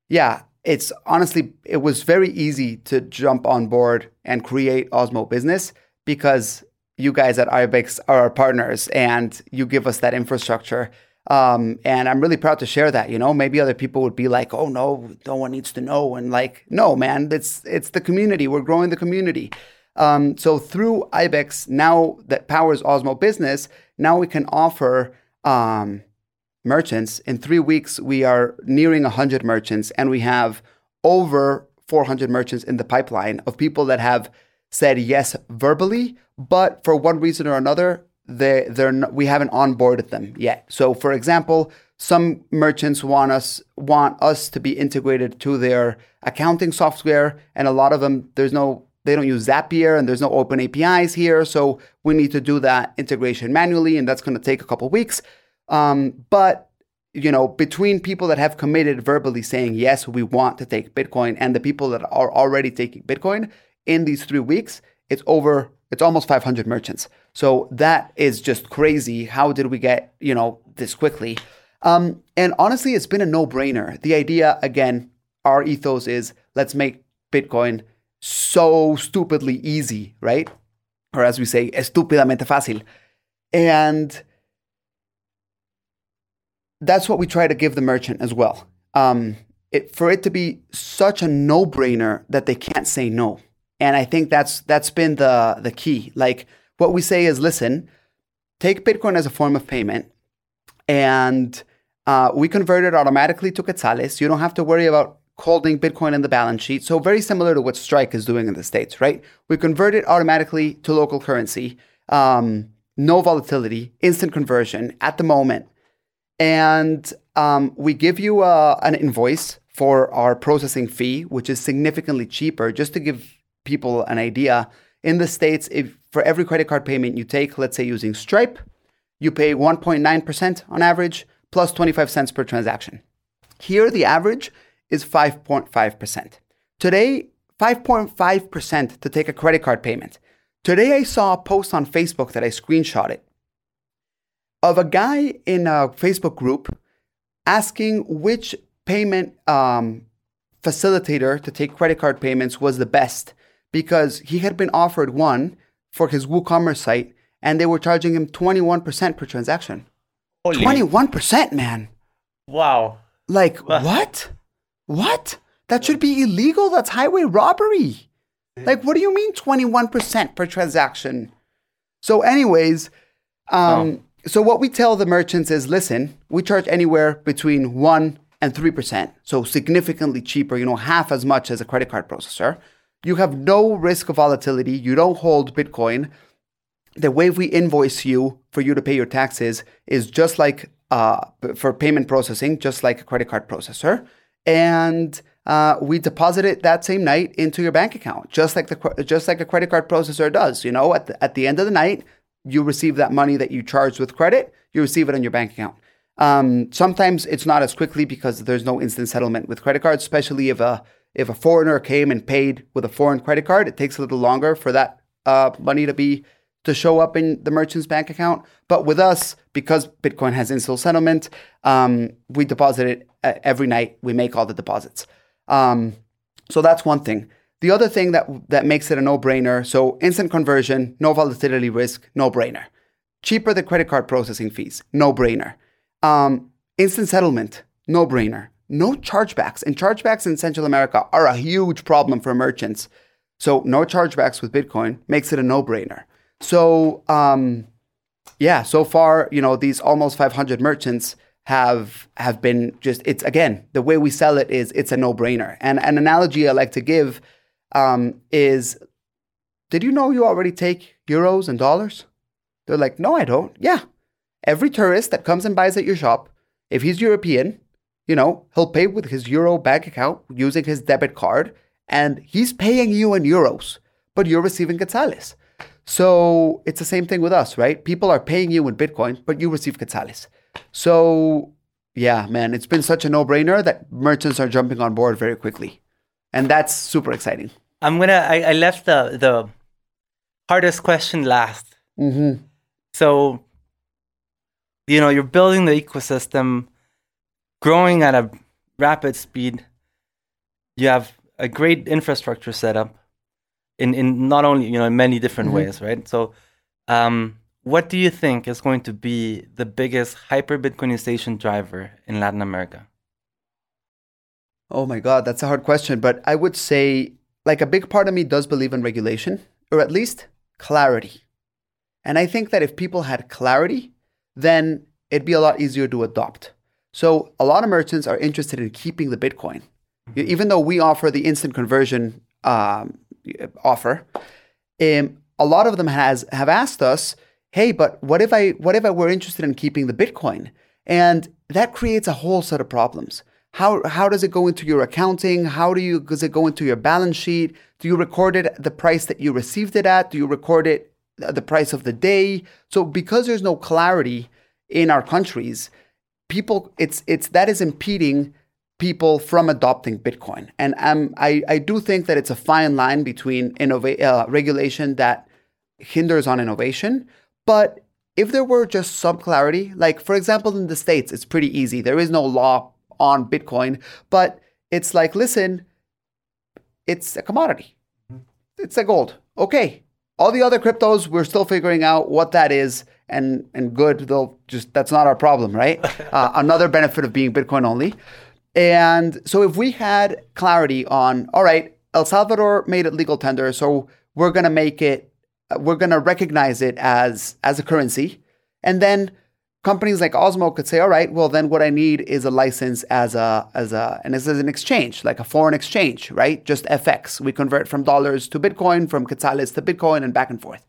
yeah, it's honestly it was very easy to jump on board and create Osmo Business because you guys at Ibex are our partners and you give us that infrastructure. Um, and I'm really proud to share that. You know, maybe other people would be like, "Oh no, no one needs to know," and like, no, man, it's it's the community. We're growing the community. Um, so through Ibex, now that powers Osmo Business, now we can offer um, merchants. In three weeks, we are nearing 100 merchants, and we have over 400 merchants in the pipeline of people that have said yes verbally, but for one reason or another, they they're not, we haven't onboarded them yet. So, for example, some merchants want us want us to be integrated to their accounting software, and a lot of them there's no they don't use Zapier and there's no open APIs here, so we need to do that integration manually, and that's going to take a couple weeks. Um, but you know, between people that have committed verbally saying, yes, we want to take Bitcoin, and the people that are already taking Bitcoin in these three weeks, it's over, it's almost 500 merchants. So that is just crazy. How did we get, you know, this quickly? Um, and honestly, it's been a no brainer. The idea, again, our ethos is let's make Bitcoin so stupidly easy, right? Or as we say, estúpidamente fácil. And that's what we try to give the merchant as well. Um, it, for it to be such a no-brainer that they can't say no. And I think that's that's been the the key. Like what we say is, listen, take Bitcoin as a form of payment, and uh, we convert it automatically to quetzales. You don't have to worry about holding Bitcoin in the balance sheet. So very similar to what Strike is doing in the states, right? We convert it automatically to local currency. Um, no volatility, instant conversion at the moment and um, we give you uh, an invoice for our processing fee, which is significantly cheaper. Just to give people an idea, in the States, if for every credit card payment you take, let's say using Stripe, you pay 1.9% on average, plus 25 cents per transaction. Here, the average is 5.5%. Today, 5.5% to take a credit card payment. Today, I saw a post on Facebook that I screenshotted of a guy in a Facebook group asking which payment um, facilitator to take credit card payments was the best because he had been offered one for his WooCommerce site and they were charging him 21% per transaction. Holy. 21%, man. Wow. Like, what? What? That should be illegal. That's highway robbery. Like, what do you mean 21% per transaction? So, anyways, um, oh. So what we tell the merchants is, listen, we charge anywhere between 1 and 3%, so significantly cheaper, you know, half as much as a credit card processor. You have no risk of volatility, you don't hold Bitcoin. The way we invoice you for you to pay your taxes is just like uh, for payment processing, just like a credit card processor. And uh, we deposit it that same night into your bank account, just like the just like a credit card processor does. You know, at the, at the end of the night, you receive that money that you charged with credit, you receive it on your bank account. Um, sometimes it's not as quickly because there's no instant settlement with credit cards, especially if a if a foreigner came and paid with a foreign credit card. It takes a little longer for that uh, money to be to show up in the merchant's bank account. But with us, because Bitcoin has instant settlement, um, we deposit it uh, every night. We make all the deposits. Um, so that's one thing. The other thing that that makes it a no-brainer, so instant conversion, no volatility risk, no-brainer. Cheaper than credit card processing fees, no-brainer. Um, instant settlement, no-brainer. No chargebacks, and chargebacks in Central America are a huge problem for merchants. So no chargebacks with Bitcoin makes it a no-brainer. So um, yeah, so far, you know, these almost 500 merchants have have been just it's again the way we sell it is it's a no-brainer. And an analogy I like to give um, is did you know you already take euros and dollars? They're like, no, I don't. Yeah. Every tourist that comes and buys at your shop, if he's European, you know, he'll pay with his euro bank account using his debit card, and he's paying you in euros, but you're receiving quetzales. So it's the same thing with us, right? People are paying you in Bitcoin, but you receive quetzales. So yeah, man, it's been such a no brainer that merchants are jumping on board very quickly. And that's super exciting. I'm gonna. I, I left the the hardest question last. Mm-hmm. So, you know, you're building the ecosystem, growing at a rapid speed. You have a great infrastructure set up in in not only you know in many different mm-hmm. ways, right? So, um, what do you think is going to be the biggest hyper Bitcoinization driver in Latin America? Oh my God, that's a hard question. But I would say like a big part of me does believe in regulation, or at least clarity. And I think that if people had clarity, then it'd be a lot easier to adopt. So a lot of merchants are interested in keeping the Bitcoin, mm-hmm. even though we offer the instant conversion um, offer. Um, a lot of them has have asked us, "Hey, but what if I what if I were interested in keeping the Bitcoin?" And that creates a whole set of problems how, how does it go into your accounting? How do you, does it go into your balance sheet? Do you record it the price that you received it at? Do you record it the price of the day? So because there's no clarity in our countries, people it's it's that is impeding people from adopting Bitcoin. And um, I, I do think that it's a fine line between innova- uh, regulation that hinders on innovation. But if there were just some clarity, like for example, in the States, it's pretty easy. There is no law on Bitcoin, but it's like, listen, it's a commodity, it's a gold. Okay. All the other cryptos, we're still figuring out what that is. And, and good, they'll just, that's not our problem, right? Uh, another benefit of being Bitcoin only. And so if we had clarity on, all right, El Salvador made it legal tender, so we're going to make it, we're going to recognize it as as a currency, and then companies like Osmo could say, all right, well then what I need is a license as a as a and this is an exchange, like a foreign exchange, right? Just FX. We convert from dollars to Bitcoin, from quetzales to Bitcoin, and back and forth.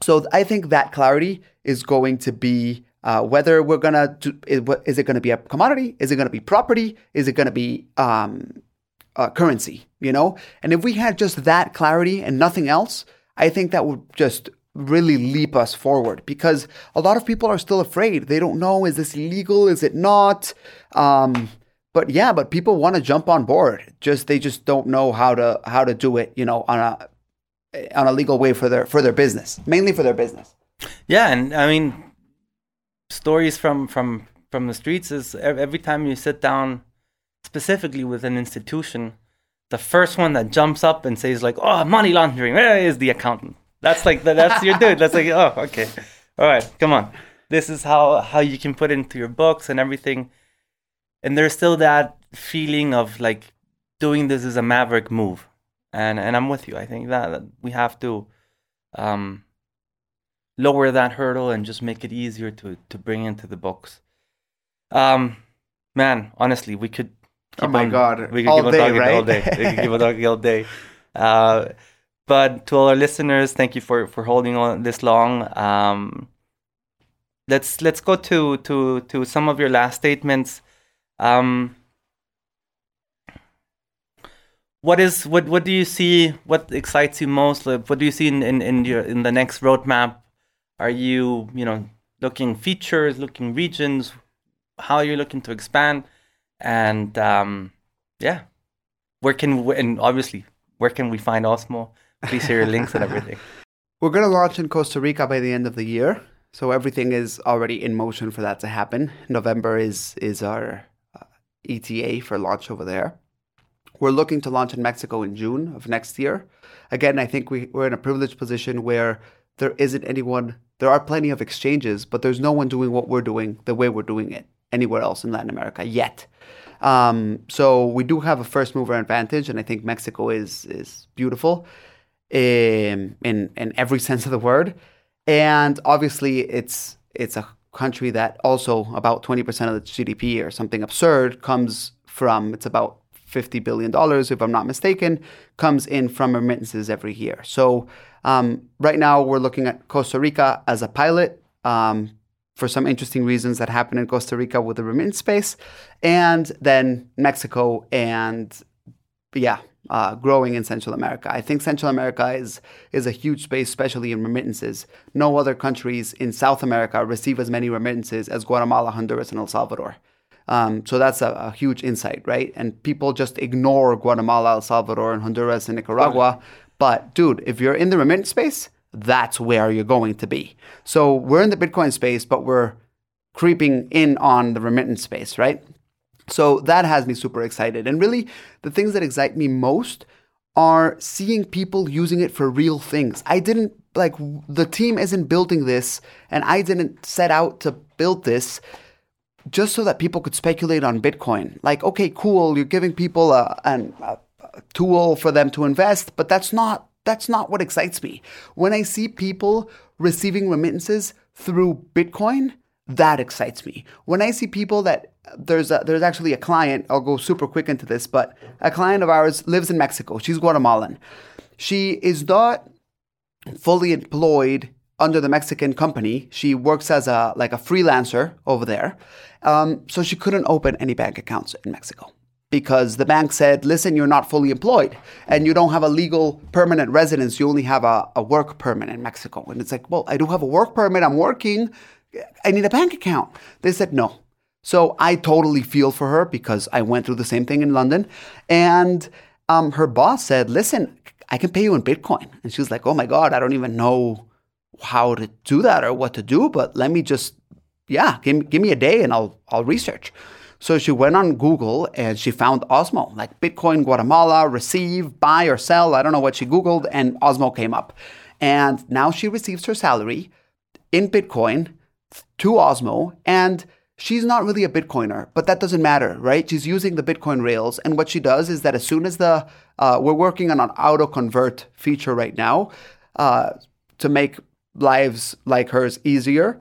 So I think that clarity is going to be uh, whether we're gonna do, is, it going to be a commodity? Is it going to be property? Is it going to be um, currency? You know, and if we had just that clarity and nothing else, I think that would just really leap us forward because a lot of people are still afraid. They don't know is this legal? Is it not? Um, but yeah, but people want to jump on board. Just they just don't know how to how to do it. You know, on a on a legal way for their for their business, mainly for their business. Yeah, and I mean, stories from from from the streets is every time you sit down specifically with an institution the first one that jumps up and says like oh money laundering is the accountant? That's like the, that's your dude. That's like oh okay. All right come on. This is how how you can put into your books and everything. And there's still that feeling of like doing this is a maverick move and and i'm with you i think that, that we have to um lower that hurdle and just make it easier to to bring into the books. Um, man, honestly, we could. oh my on, god, we could all day, right? all day. We could keep on talking all day. Uh, but to all our listeners, thank you for for holding on this long. Um, let's let's go to to to some of your last statements. Um, what is what what do you see? What excites you most? What do you see in, in, in your in the next roadmap are you, you know, looking features, looking regions? How are you looking to expand? And um, yeah, where can we, and obviously where can we find Osmo? Please share your links and everything. We're going to launch in Costa Rica by the end of the year, so everything is already in motion for that to happen. November is is our uh, ETA for launch over there. We're looking to launch in Mexico in June of next year. Again, I think we, we're in a privileged position where there isn't anyone there are plenty of exchanges, but there's no one doing what we're doing the way we're doing it anywhere else in Latin America yet. Um, so we do have a first mover advantage, and I think Mexico is is beautiful in in, in every sense of the word. And obviously, it's it's a country that also about 20% of the GDP or something absurd comes from. It's about 50 billion dollars, if I'm not mistaken, comes in from remittances every year. So um, right now, we're looking at Costa Rica as a pilot um, for some interesting reasons that happen in Costa Rica with the remittance space, and then Mexico and yeah, uh, growing in Central America. I think Central America is is a huge space, especially in remittances. No other countries in South America receive as many remittances as Guatemala, Honduras, and El Salvador. Um, so that's a, a, huge insight, right? And people just ignore Guatemala, El Salvador, and Honduras and Nicaragua but dude, if you're in the remittance space, that's where you're going to be. So we're in the Bitcoin space, but we're creeping in on the remittance space, right? So that has me super excited. And really, the things that excite me most are seeing people using it for real things. I didn't like the team isn't building this, and I didn't set out to build this just so that people could speculate on Bitcoin. Like, okay, cool, you're giving people a, an, a tool for them to invest, but that's not that's not what excites me. When I see people receiving remittances through Bitcoin, that excites me. When I see people that there's a, there's actually a client, I'll go super quick into this, but a client of ours lives in Mexico. She's Guatemalan. She is not fully employed under the Mexican company. She works as a like a freelancer over there. Um, so she couldn't open any bank accounts in Mexico because the bank said, listen, you're not fully employed and you don't have a legal permanent residence. You only have a, a work permit in Mexico. And it's like, well, I do have a work permit. I'm working. I need a bank account. They said, no, So I totally feel for her because I went through the same thing in London. And um, her boss said, Listen, I can pay you in Bitcoin. And she was like, Oh my God, I don't even know how to do that or what to do, but let me just, yeah, give, give me a day and I'll, I'll research. So she went on Google and she found Osmo, like Bitcoin Guatemala, receive, buy or sell. I don't know what she Googled, and Osmo came up. And now she receives her salary in Bitcoin to Osmo. And she's not really a Bitcoiner, but that doesn't matter, right? She's using the Bitcoin rails. And what she does is that as soon as the, uh, we're working on an auto convert feature right now uh, to make lives like hers easier.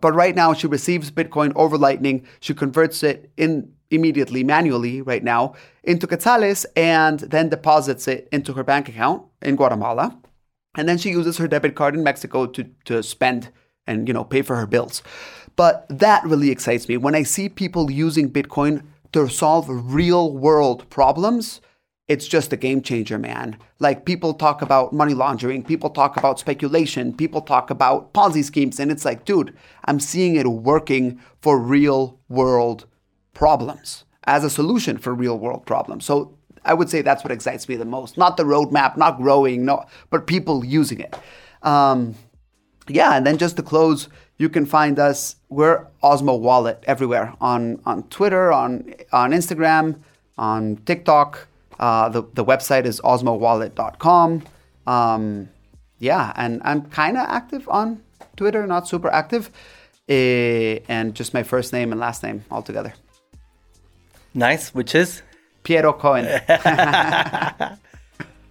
But right now, she receives Bitcoin over Lightning. She converts it in immediately, manually, right now, into quetzales and then deposits it into her bank account in Guatemala. And then she uses her debit card in Mexico to, to spend and you know pay for her bills. But that really excites me when I see people using Bitcoin to solve real world problems it's just a game changer, man. Like people talk about money laundering, people talk about speculation, people talk about Ponzi schemes, and it's like, dude, I'm seeing it working for real world problems as a solution for real world problems. So I would say that's what excites me the most. Not the roadmap, not growing, no, but people using it. Um, yeah, and then just to close, you can find us. We're Osmo Wallet everywhere on on Twitter, on on Instagram, on TikTok. Uh, the, the website is osmowallet.com. Um, yeah, and I'm kind of active on Twitter, not super active. Uh, and just my first name and last name altogether. Nice, which is? Piero Cohen.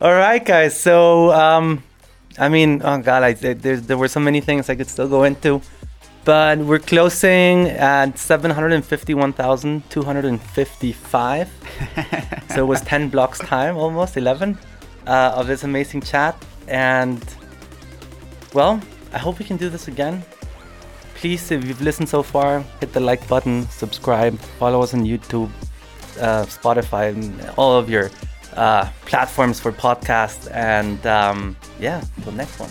All right, guys. So, um, I mean, oh God, I, there, there were so many things I could still go into but we're closing at 751,255. so it was 10 blocks time, almost 11, uh, of this amazing chat. And well, I hope we can do this again. Please, if you've listened so far, hit the like button, subscribe, follow us on YouTube, uh, Spotify, and all of your uh, platforms for podcasts. And um, yeah, until next one.